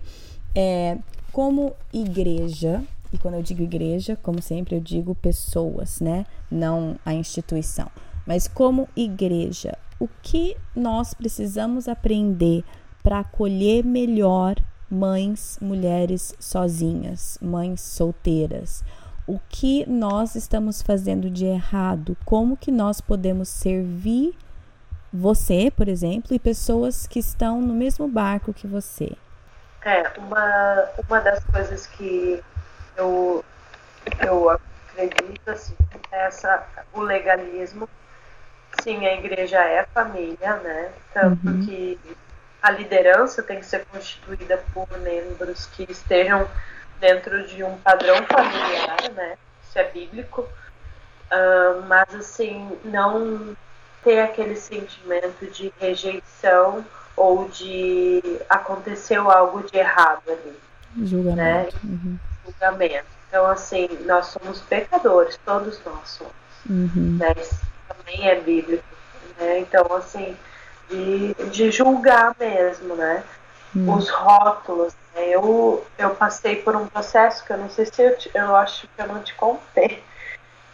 é como igreja, e quando eu digo igreja, como sempre eu digo pessoas, né? Não a instituição. Mas como igreja, o que nós precisamos aprender para acolher melhor mães, mulheres sozinhas, mães solteiras. O que nós estamos fazendo de errado? Como que nós podemos servir você, por exemplo, e pessoas que estão no mesmo barco que você? É, uma, uma das coisas que eu, eu acredito, assim, é essa, o legalismo. Sim, a igreja é família, né? Tanto uhum. que a liderança tem que ser constituída por membros que estejam dentro de um padrão familiar, né? Isso é bíblico. Uh, mas, assim, não ter aquele sentimento de rejeição ou de aconteceu algo de errado ali. Julgamento. Né? Uhum. Julgamento. Então, assim, nós somos pecadores, todos nós somos. Uhum. Né? Isso também é bíblico. Né? Então, assim, de, de julgar mesmo, né? Hum. Os rótulos. Né? Eu, eu passei por um processo que eu não sei se eu, te, eu acho que eu não te contei,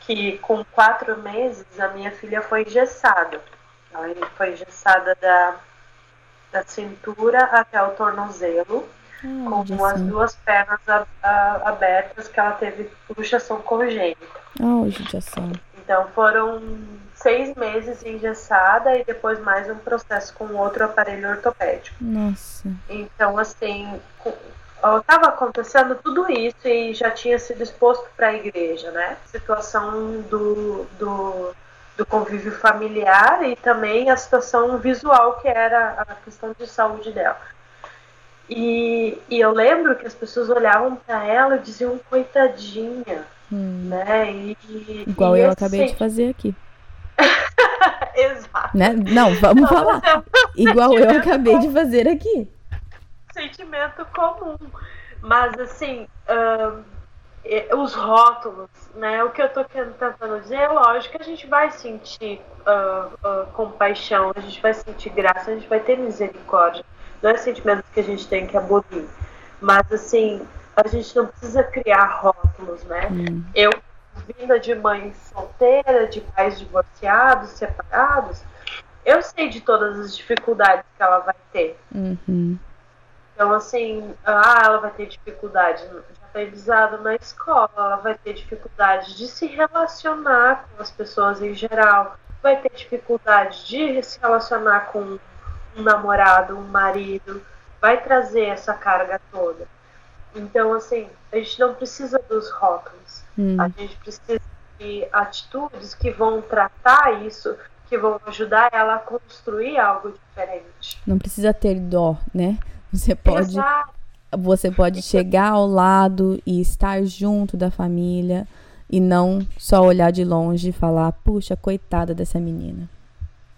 que com quatro meses a minha filha foi engessada. Ela foi engessada da, da cintura até o tornozelo, hum, com as duas pernas a, a, abertas, que ela teve luxação congênita. Oh, judiação. Então foram seis meses engessada e depois mais um processo com outro aparelho ortopédico. Nossa. Então, assim, estava acontecendo tudo isso e já tinha sido exposto para a igreja, né? Situação do, do, do, convívio familiar e também a situação visual, que era a questão de saúde dela. E, e eu lembro que as pessoas olhavam para ela e diziam, coitadinha, hum. né? E, Igual e eu acabei de fazer aqui. Exato. Né? Não, vamos Não, falar. É Igual eu acabei de fazer aqui. Sentimento comum. Mas, assim, uh, os rótulos, né? O que eu tô tentando dizer é lógico que a gente vai sentir uh, uh, compaixão, a gente vai sentir graça, a gente vai ter misericórdia. Não é sentimento que a gente tem que abolir. Mas, assim, a gente não precisa criar rótulos, né? Hum. Eu vinda de mãe solteira, de pais divorciados, separados, eu sei de todas as dificuldades que ela vai ter. Uhum. Então, assim, ah, ela vai ter dificuldade de aprendizado na escola, ela vai ter dificuldade de se relacionar com as pessoas em geral, vai ter dificuldade de se relacionar com um namorado, um marido, vai trazer essa carga toda. Então, assim, a gente não precisa dos rótulos. Hum. A gente precisa de atitudes que vão tratar isso, que vão ajudar ela a construir algo diferente. Não precisa ter dó, né? Você pode. Exato. Você pode chegar ao lado e estar junto da família e não só olhar de longe e falar, puxa, coitada dessa menina.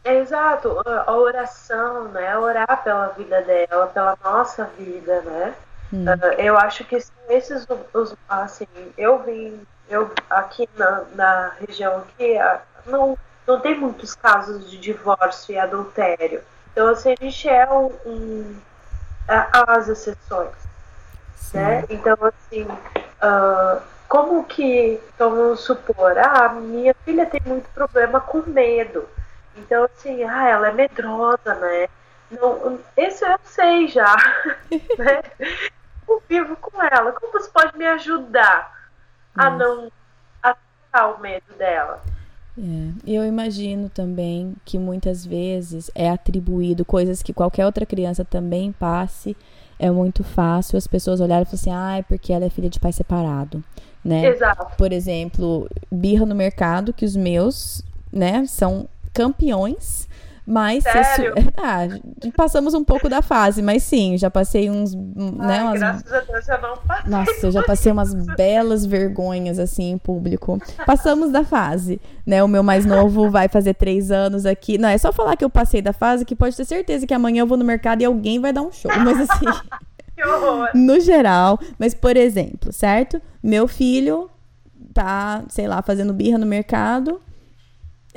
Exato, a oração, né? Orar pela vida dela, pela nossa vida, né? Hum. Uh, eu acho que esses os, assim, eu vim, eu aqui na, na região aqui, não, não tem muitos casos de divórcio e adultério. Então, assim, a gente é um, um as exceções, Sim. né? Então, assim, uh, como que, então, vamos supor, ah, minha filha tem muito problema com medo. Então, assim, ah, ela é medrosa, né? Não, esse eu sei já, né? Eu vivo com ela. Como você pode me ajudar a não atacar o medo dela? É, eu imagino também que muitas vezes é atribuído coisas que qualquer outra criança também passe. É muito fácil as pessoas olharem e falar assim, ah, é porque ela é filha de pai separado, né? Exato. Por exemplo, birra no mercado, que os meus, né, são campeões. Mas Sério? ah, passamos um pouco da fase, mas sim, já passei uns. Ai, né, umas... Graças a Deus eu não passei. Nossa, eu já passei umas belas vergonhas assim em público. Passamos da fase, né? O meu mais novo vai fazer três anos aqui. Não, é só falar que eu passei da fase que pode ter certeza que amanhã eu vou no mercado e alguém vai dar um show. Mas assim. que horror! No geral, mas por exemplo, certo? Meu filho tá, sei lá, fazendo birra no mercado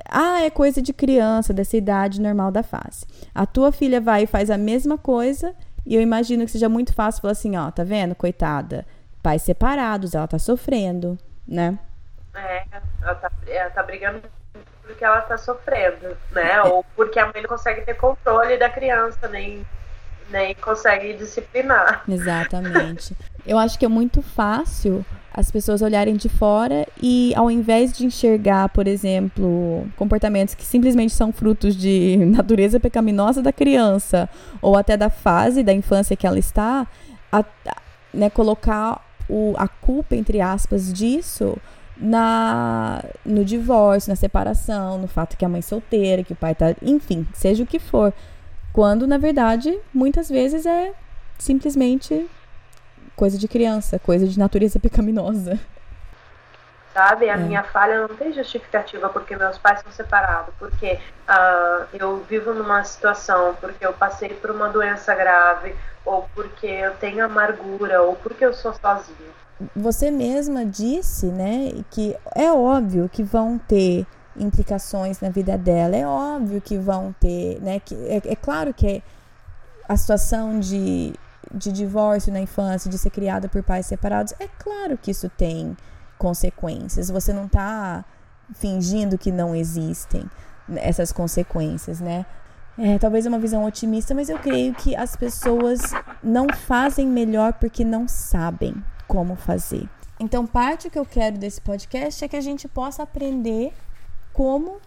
ah, é coisa de criança, dessa idade normal da fase. A tua filha vai e faz a mesma coisa, e eu imagino que seja muito fácil falar assim, ó, tá vendo, coitada, pais separados, ela tá sofrendo, né? É, ela tá, ela tá brigando porque ela tá sofrendo, né? É. Ou porque a mãe não consegue ter controle da criança, nem, nem consegue disciplinar. Exatamente. Eu acho que é muito fácil as pessoas olharem de fora e ao invés de enxergar, por exemplo, comportamentos que simplesmente são frutos de natureza pecaminosa da criança ou até da fase da infância que ela está, a, né, colocar o, a culpa, entre aspas, disso na no divórcio, na separação, no fato que a mãe é solteira, que o pai tá, enfim, seja o que for, quando na verdade muitas vezes é simplesmente coisa de criança, coisa de natureza pecaminosa. Sabe, a é. minha falha não tem justificativa porque meus pais são separados, porque uh, eu vivo numa situação, porque eu passei por uma doença grave, ou porque eu tenho amargura, ou porque eu sou sozinha. Você mesma disse, né, que é óbvio que vão ter implicações na vida dela, é óbvio que vão ter, né, que é, é claro que a situação de de divórcio na infância, de ser criada por pais separados, é claro que isso tem consequências. Você não está fingindo que não existem essas consequências, né? É, talvez uma visão otimista, mas eu creio que as pessoas não fazem melhor porque não sabem como fazer. Então, parte que eu quero desse podcast é que a gente possa aprender como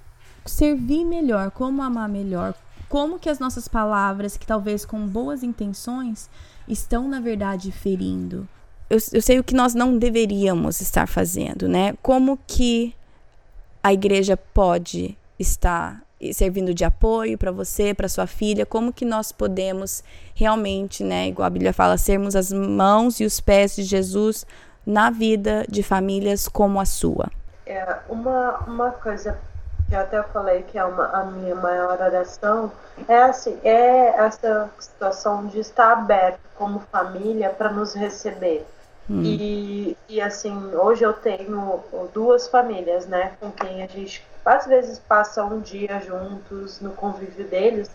servir melhor, como amar melhor, como que as nossas palavras, que talvez com boas intenções, estão na verdade ferindo. Eu, eu sei o que nós não deveríamos estar fazendo, né? Como que a igreja pode estar servindo de apoio para você, para sua filha, como que nós podemos realmente, né, igual a Bíblia fala, sermos as mãos e os pés de Jesus na vida de famílias como a sua. É, uma, uma coisa que até eu falei que é uma, a minha maior oração, é assim, é essa situação de estar aberto como família para nos receber. Hum. E, e assim, hoje eu tenho duas famílias, né, com quem a gente às vezes passa um dia juntos no convívio deles,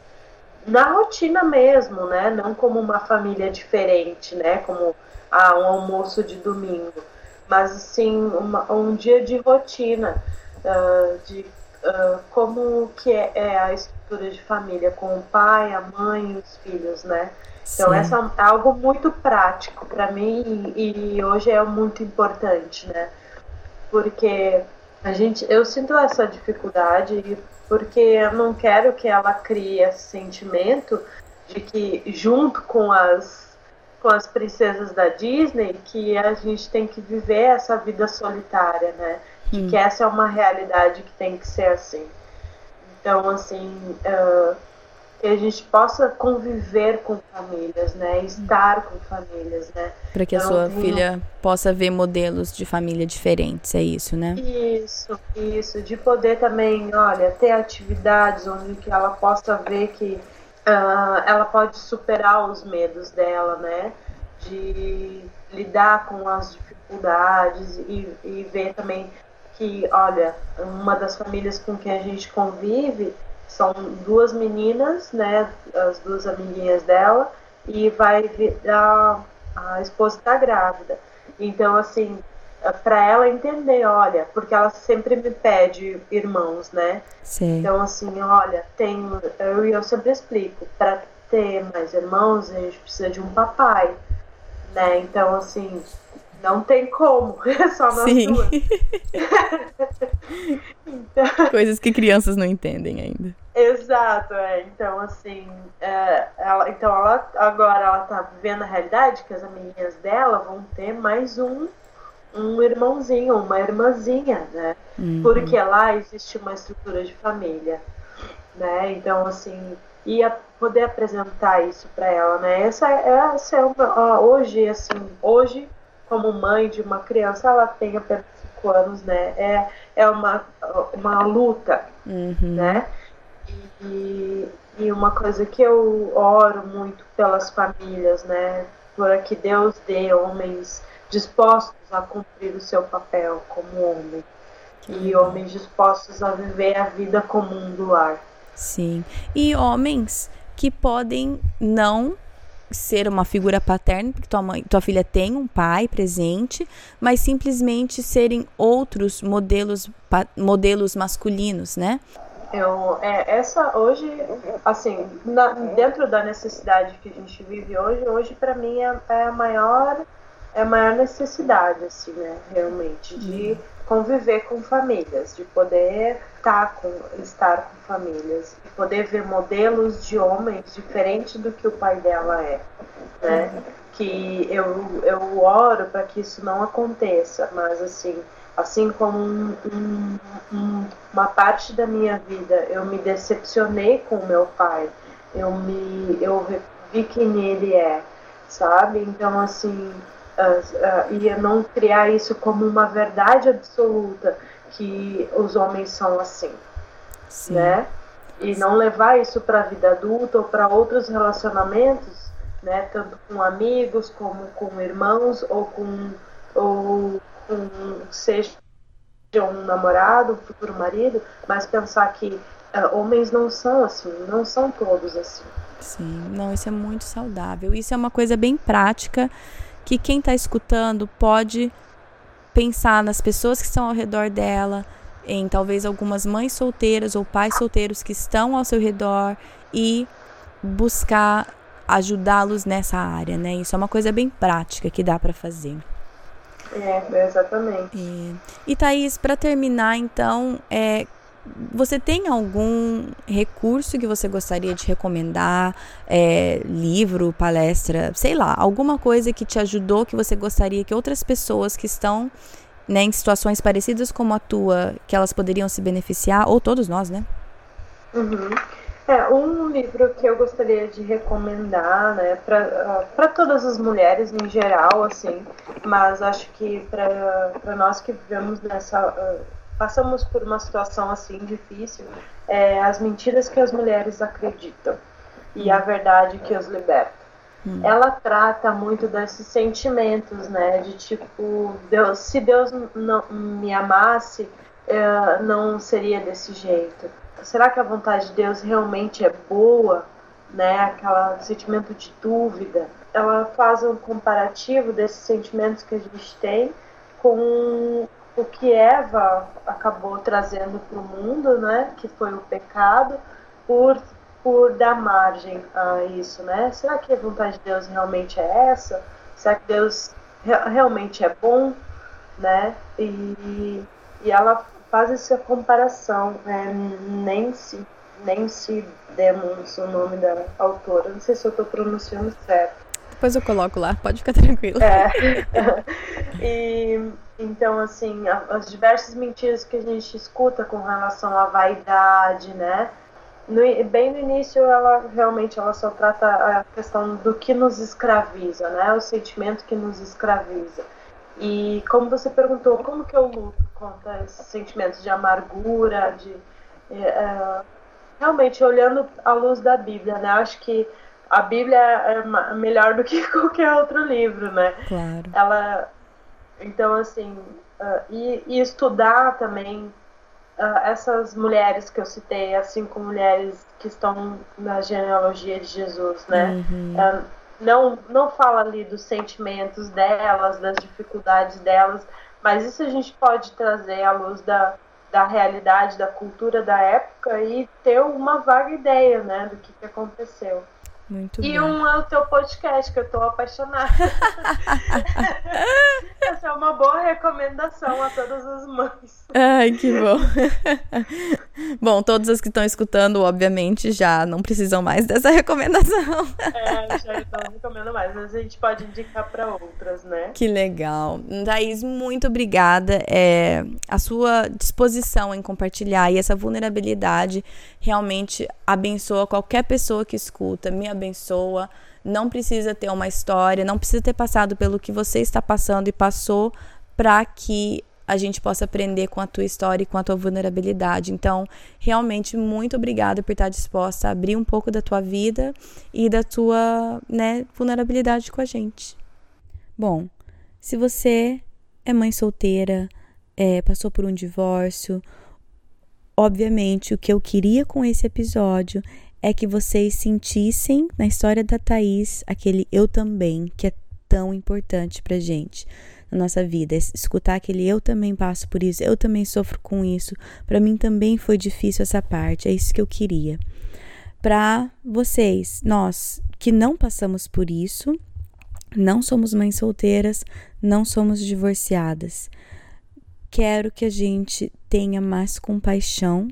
na rotina mesmo, né, não como uma família diferente, né, como ah, um almoço de domingo, mas assim, uma, um dia de rotina, uh, de uh, como que é, é, a estrutura de família com o pai, a mãe e os filhos, né? Então Sim. essa é algo muito prático para mim e, e, hoje é muito importante, né? Porque a gente, eu sinto essa dificuldade porque eu não quero que ela crie esse sentimento de que junto com as com as princesas da Disney que a gente tem que viver essa vida solitária, né? Hum. Que essa é uma realidade que tem que ser assim. Então, assim, uh, que a gente possa conviver com famílias, né? Estar com famílias, né? Para que a então, sua filha possa ver modelos de família diferentes, é isso, né? Isso, isso. De poder também, olha, ter atividades onde que ela possa ver que uh, ela pode superar os medos dela, né? De lidar com as dificuldades e, e ver também que, olha, uma das famílias com quem a gente convive são duas meninas, né? As duas amiguinhas dela, e vai a, a esposa está grávida. Então, assim, para ela entender, olha, porque ela sempre me pede irmãos, né? Sim. Então, assim, olha, tem. Eu, eu sempre explico, para ter mais irmãos, a gente precisa de um papai, né? Então, assim, não tem como, é só nós Sim. duas. então... Coisas que crianças não entendem ainda. Exato, é. Então, assim, é, ela, então ela agora ela tá vivendo a realidade que as amiguinhas dela vão ter mais um um irmãozinho, uma irmãzinha, né? Uhum. Porque lá existe uma estrutura de família, né? Então, assim, ia poder apresentar isso para ela, né? Essa, essa é uma, hoje, assim, hoje como mãe de uma criança, ela tem apenas 5 anos, né? É, é uma, uma luta, uhum. né? E, e uma coisa que eu oro muito pelas famílias, né? Para que Deus dê homens dispostos a cumprir o seu papel como homem. E homens dispostos a viver a vida comum do lar. Sim. E homens que podem não ser uma figura paterna, porque tua, mãe, tua filha tem um pai presente, mas simplesmente serem outros modelos, modelos masculinos, né? Eu, é, essa hoje, assim, na, dentro da necessidade que a gente vive hoje, hoje para mim é, é, a maior é a maior necessidade, assim, né, realmente, de uhum. Conviver com famílias, de poder estar com, estar com famílias, de poder ver modelos de homens diferentes do que o pai dela é, né? Que eu, eu oro para que isso não aconteça, mas assim, assim como um, um, um, uma parte da minha vida eu me decepcionei com o meu pai, eu me eu vi quem ele é, sabe? Então assim uh, e não criar isso como uma verdade absoluta que os homens são assim, Sim. né? E não levar isso para a vida adulta ou para outros relacionamentos, né? Tanto com amigos como com irmãos ou com ou com seja um namorado, um futuro marido, mas pensar que uh, homens não são assim, não são todos assim. Sim, não, isso é muito saudável. Isso é uma coisa bem prática que quem está escutando pode pensar nas pessoas que estão ao redor dela, em talvez algumas mães solteiras ou pais solteiros que estão ao seu redor e buscar ajudá-los nessa área, né? Isso é uma coisa bem prática que dá para fazer. É, exatamente. E, e Thaís, para terminar, então, é, você tem algum recurso que você gostaria de recomendar? É, livro, palestra, sei lá, alguma coisa que te ajudou que você gostaria que outras pessoas que estão né, em situações parecidas como a tua, que elas poderiam se beneficiar, ou todos nós, né? Uhum. É, um livro que eu gostaria de recomendar, né, para todas as mulheres em geral, assim, mas acho que para nós que vivemos nessa. Uh, passamos por uma situação assim difícil, é, as mentiras que as mulheres acreditam e a verdade que os liberta. Hum. Ela trata muito desses sentimentos, né? De tipo, Deus, se Deus não me amasse, é, não seria desse jeito. Será que a vontade de Deus realmente é boa? Né? Aquele sentimento de dúvida. Ela faz um comparativo desses sentimentos que a gente tem com o que Eva acabou trazendo para o mundo, né, que foi o pecado, por, por dar margem a isso, né? Será que a vontade de Deus realmente é essa? Será que Deus re realmente é bom, né? E, e ela faz essa comparação, né? Nancy, Nancy Demons, o nome da autora. Não sei se eu estou pronunciando certo. Depois eu coloco lá, pode ficar tranquilo. É. e então, assim, as diversas mentiras que a gente escuta com relação à vaidade, né? No, bem no início, ela realmente ela só trata a questão do que nos escraviza, né? O sentimento que nos escraviza. E como você perguntou, como que eu luto contra esses sentimentos de amargura, de é, realmente olhando à luz da Bíblia, né? Acho que a Bíblia é melhor do que qualquer outro livro, né? Claro. Ela, então assim, uh, e, e, estudar também uh, essas mulheres que eu citei, assim como mulheres que estão na genealogia de Jesus, né? Uhum. Uh, não, não fala ali dos sentimentos delas, das dificuldades delas, mas isso a gente pode trazer à luz da, da realidade, da cultura da época e ter uma vaga ideia, né, do que, que aconteceu. Muito e bem. um é o teu podcast, que eu tô apaixonada. Essa é uma boa recomendação a todas as mães. Ai, que bom. bom, todas as que estão escutando, obviamente, já não precisam mais dessa recomendação. é, já não recomendo mais, mas a gente pode indicar para outras, né? Que legal. Thaís, muito obrigada. É, a sua disposição em compartilhar e essa vulnerabilidade realmente abençoa qualquer pessoa que escuta, me abençoa. Não precisa ter uma história, não precisa ter passado pelo que você está passando e passou para que a gente possa aprender com a tua história e com a tua vulnerabilidade. Então, realmente, muito obrigada por estar disposta a abrir um pouco da tua vida e da tua né, vulnerabilidade com a gente. Bom, se você é mãe solteira, é, passou por um divórcio, obviamente o que eu queria com esse episódio é que vocês sentissem na história da Thaís aquele eu também, que é tão importante pra gente na nossa vida. Escutar aquele eu também passo por isso, eu também sofro com isso. Para mim também foi difícil essa parte, é isso que eu queria. Para vocês, nós que não passamos por isso, não somos mães solteiras, não somos divorciadas. Quero que a gente tenha mais compaixão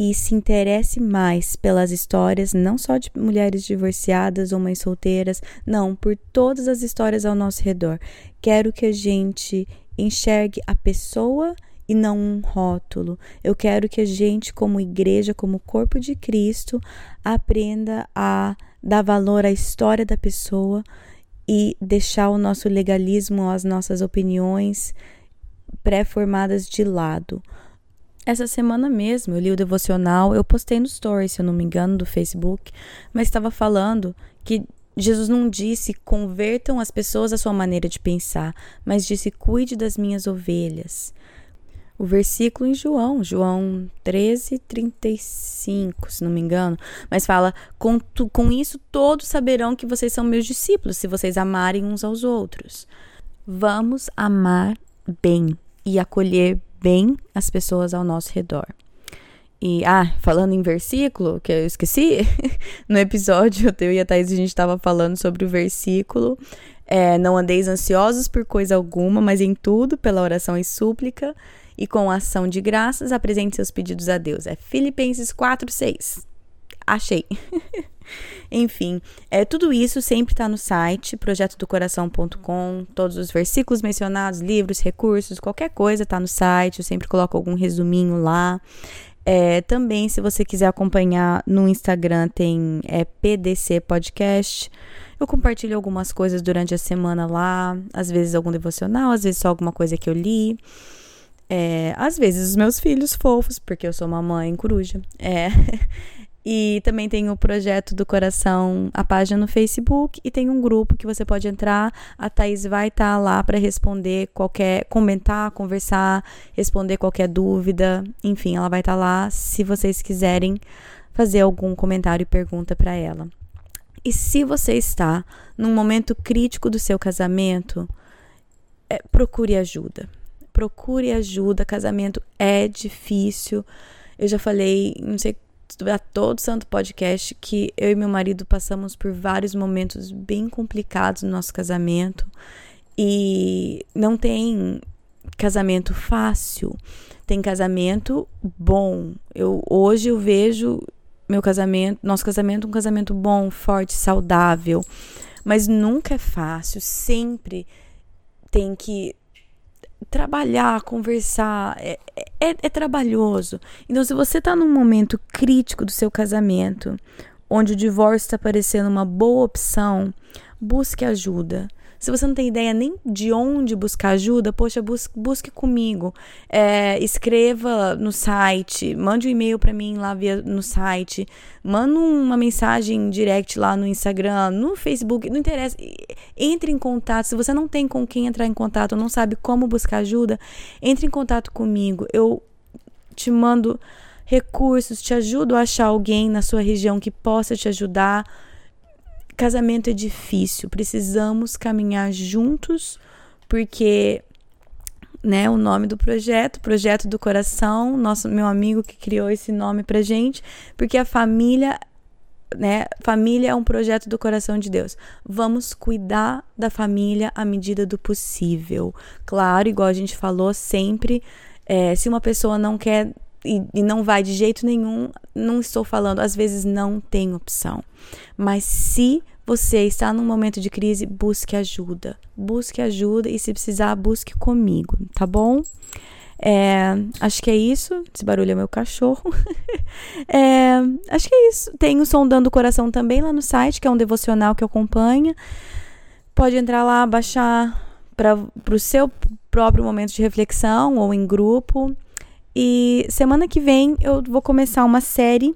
e se interesse mais pelas histórias, não só de mulheres divorciadas ou mães solteiras, não, por todas as histórias ao nosso redor. Quero que a gente enxergue a pessoa e não um rótulo. Eu quero que a gente, como igreja, como corpo de Cristo, aprenda a dar valor à história da pessoa e deixar o nosso legalismo, as nossas opiniões pré-formadas de lado. Essa semana mesmo eu li o devocional, eu postei no story, se eu não me engano, do Facebook, mas estava falando que Jesus não disse convertam as pessoas à sua maneira de pensar, mas disse cuide das minhas ovelhas. O versículo em João, João 13, 35, se não me engano, mas fala: com, tu, com isso todos saberão que vocês são meus discípulos, se vocês amarem uns aos outros. Vamos amar bem e acolher bem as pessoas ao nosso redor. E, ah, falando em versículo, que eu esqueci, no episódio eu e a Thaís a gente estava falando sobre o versículo. É, não andeis ansiosos por coisa alguma, mas em tudo, pela oração e súplica, e com ação de graças, apresente seus pedidos a Deus. É Filipenses 4, 6. Achei. Enfim, é, tudo isso sempre está no site projetodocoração.com. Todos os versículos mencionados, livros, recursos, qualquer coisa está no site. Eu sempre coloco algum resuminho lá. É, também, se você quiser acompanhar no Instagram, tem é, PDC Podcast. Eu compartilho algumas coisas durante a semana lá, às vezes algum devocional, às vezes só alguma coisa que eu li. É, às vezes os meus filhos fofos, porque eu sou uma mãe coruja. É, E também tem o projeto do coração, a página no Facebook e tem um grupo que você pode entrar. A Thaís vai estar tá lá para responder qualquer, comentar, conversar, responder qualquer dúvida. Enfim, ela vai estar tá lá se vocês quiserem fazer algum comentário e pergunta para ela. E se você está num momento crítico do seu casamento, é, procure ajuda. Procure ajuda. Casamento é difícil. Eu já falei, não sei a todo santo podcast que eu e meu marido passamos por vários momentos bem complicados no nosso casamento e não tem casamento fácil, tem casamento bom. Eu hoje eu vejo meu casamento, nosso casamento um casamento bom, forte, saudável. Mas nunca é fácil, sempre tem que trabalhar, conversar, é, é, é trabalhoso. Então, se você está num momento crítico do seu casamento, onde o divórcio está parecendo uma boa opção, busque ajuda. Se você não tem ideia nem de onde buscar ajuda, poxa, busque, busque comigo. É, escreva no site, mande um e-mail para mim lá via, no site, manda uma mensagem direct lá no Instagram, no Facebook, não interessa. Entre em contato. Se você não tem com quem entrar em contato, não sabe como buscar ajuda, entre em contato comigo. Eu te mando recursos, te ajudo a achar alguém na sua região que possa te ajudar casamento é difícil, precisamos caminhar juntos, porque né, o nome do projeto, Projeto do Coração, nosso meu amigo que criou esse nome pra gente, porque a família, né, família é um projeto do coração de Deus. Vamos cuidar da família à medida do possível. Claro, igual a gente falou sempre, é, se uma pessoa não quer e, e, não vai de jeito nenhum, não estou falando, às vezes não tem opção. Mas se você está num momento de crise, busque ajuda. Busque ajuda e se precisar, busque comigo, tá bom? É, acho que é isso. Esse barulho é meu cachorro. é, acho que é isso. Tem o Sondando o Coração também lá no site, que é um devocional que acompanha. Pode entrar lá, baixar para o seu próprio momento de reflexão ou em grupo. E semana que vem eu vou começar uma série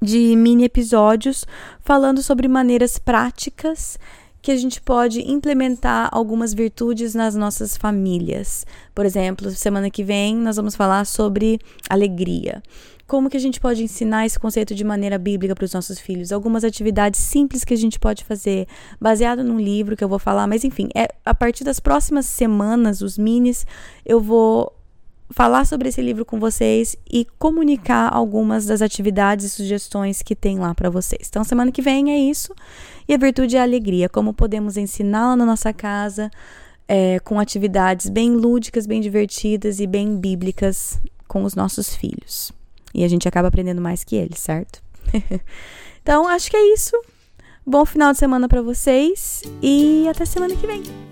de mini episódios falando sobre maneiras práticas que a gente pode implementar algumas virtudes nas nossas famílias. Por exemplo, semana que vem nós vamos falar sobre alegria. Como que a gente pode ensinar esse conceito de maneira bíblica para os nossos filhos? Algumas atividades simples que a gente pode fazer, baseado num livro que eu vou falar, mas enfim, é a partir das próximas semanas, os minis, eu vou falar sobre esse livro com vocês e comunicar algumas das atividades e sugestões que tem lá para vocês. Então, semana que vem é isso. E a virtude é a alegria, como podemos ensiná-la na nossa casa, é, com atividades bem lúdicas, bem divertidas e bem bíblicas com os nossos filhos. E a gente acaba aprendendo mais que eles, certo? então, acho que é isso. Bom final de semana para vocês e até semana que vem.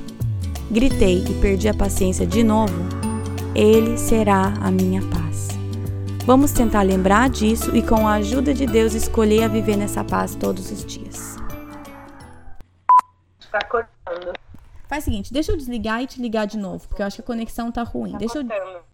gritei e perdi a paciência de novo, Ele será a minha paz. Vamos tentar lembrar disso e, com a ajuda de Deus, escolher a viver nessa paz todos os dias. Está cortando. Faz o seguinte, deixa eu desligar e te ligar de novo, porque eu acho que a conexão tá ruim. Tá deixa eu.